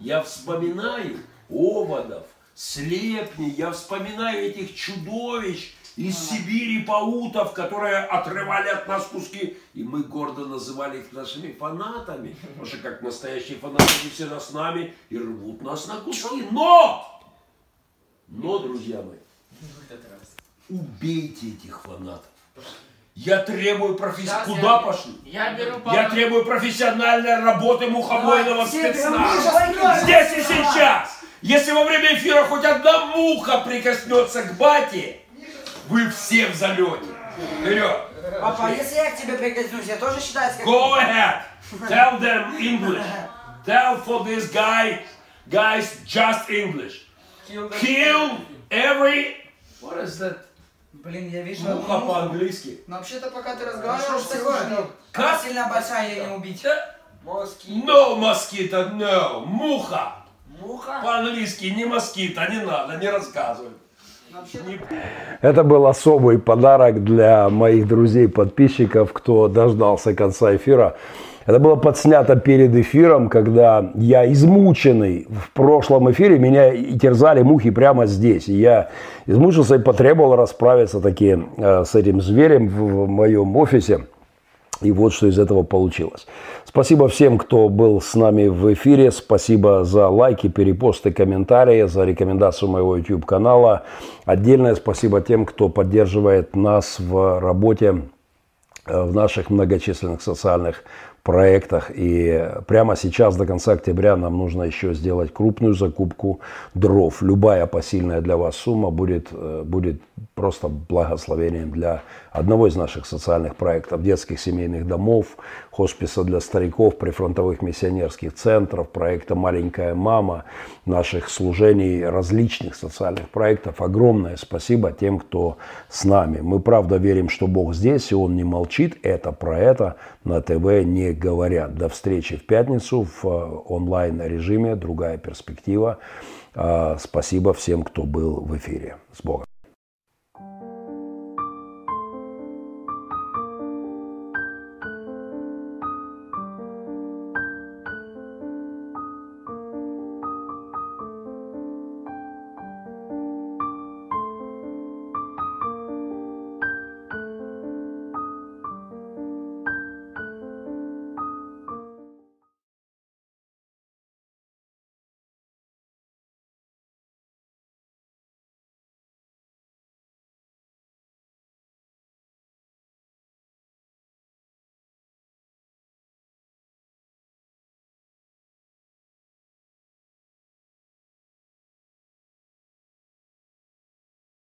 я вспоминаю оводов, слепни, я вспоминаю этих чудовищ из Сибири паутов, которые отрывали от нас куски. И мы гордо называли их нашими фанатами. Потому что как настоящие фанаты они всегда с нами и рвут нас на куски. Но! Но, друзья мои, убейте этих фанатов. Я требую профессиональной... Куда я, пошли? Я, беру я требую профессиональной работы мухобойного спецназа. Здесь и сейчас. Если во время эфира хоть одна муха прикоснется к бате, вы все в залете. Вперед. Папа, если я к тебе прикоснусь, я тоже считаю, как... Go ahead. Tell them English. Tell for this guy, guys, just English. Kill every... What is that? Блин, я вижу... Муха по-английски. Но вообще-то пока ты разговариваешь, так Как сильно большая ее не убить? Москита. No, москита, no. Муха. Муха? По-английски не москита, не надо, не рассказывай. Это был особый подарок для моих друзей-подписчиков, кто дождался конца эфира. Это было подснято перед эфиром, когда я измученный в прошлом эфире, меня терзали мухи прямо здесь. Я измучился и потребовал расправиться таки э, с этим зверем в моем офисе. И вот что из этого получилось. Спасибо всем, кто был с нами в эфире. Спасибо за лайки, перепосты, комментарии, за рекомендацию моего YouTube-канала. Отдельное спасибо тем, кто поддерживает нас в работе э, в наших многочисленных социальных проектах. И прямо сейчас, до конца октября, нам нужно еще сделать крупную закупку дров. Любая посильная для вас сумма будет, э, будет просто благословением для одного из наших социальных проектов, детских семейных домов, хосписа для стариков, прифронтовых миссионерских центров, проекта «Маленькая мама», наших служений, различных социальных проектов. Огромное спасибо тем, кто с нами. Мы правда верим, что Бог здесь, и Он не молчит. Это про это на ТВ не говорят. До встречи в пятницу в э, онлайн-режиме. Другая перспектива. А, спасибо всем, кто был в эфире. С Богом.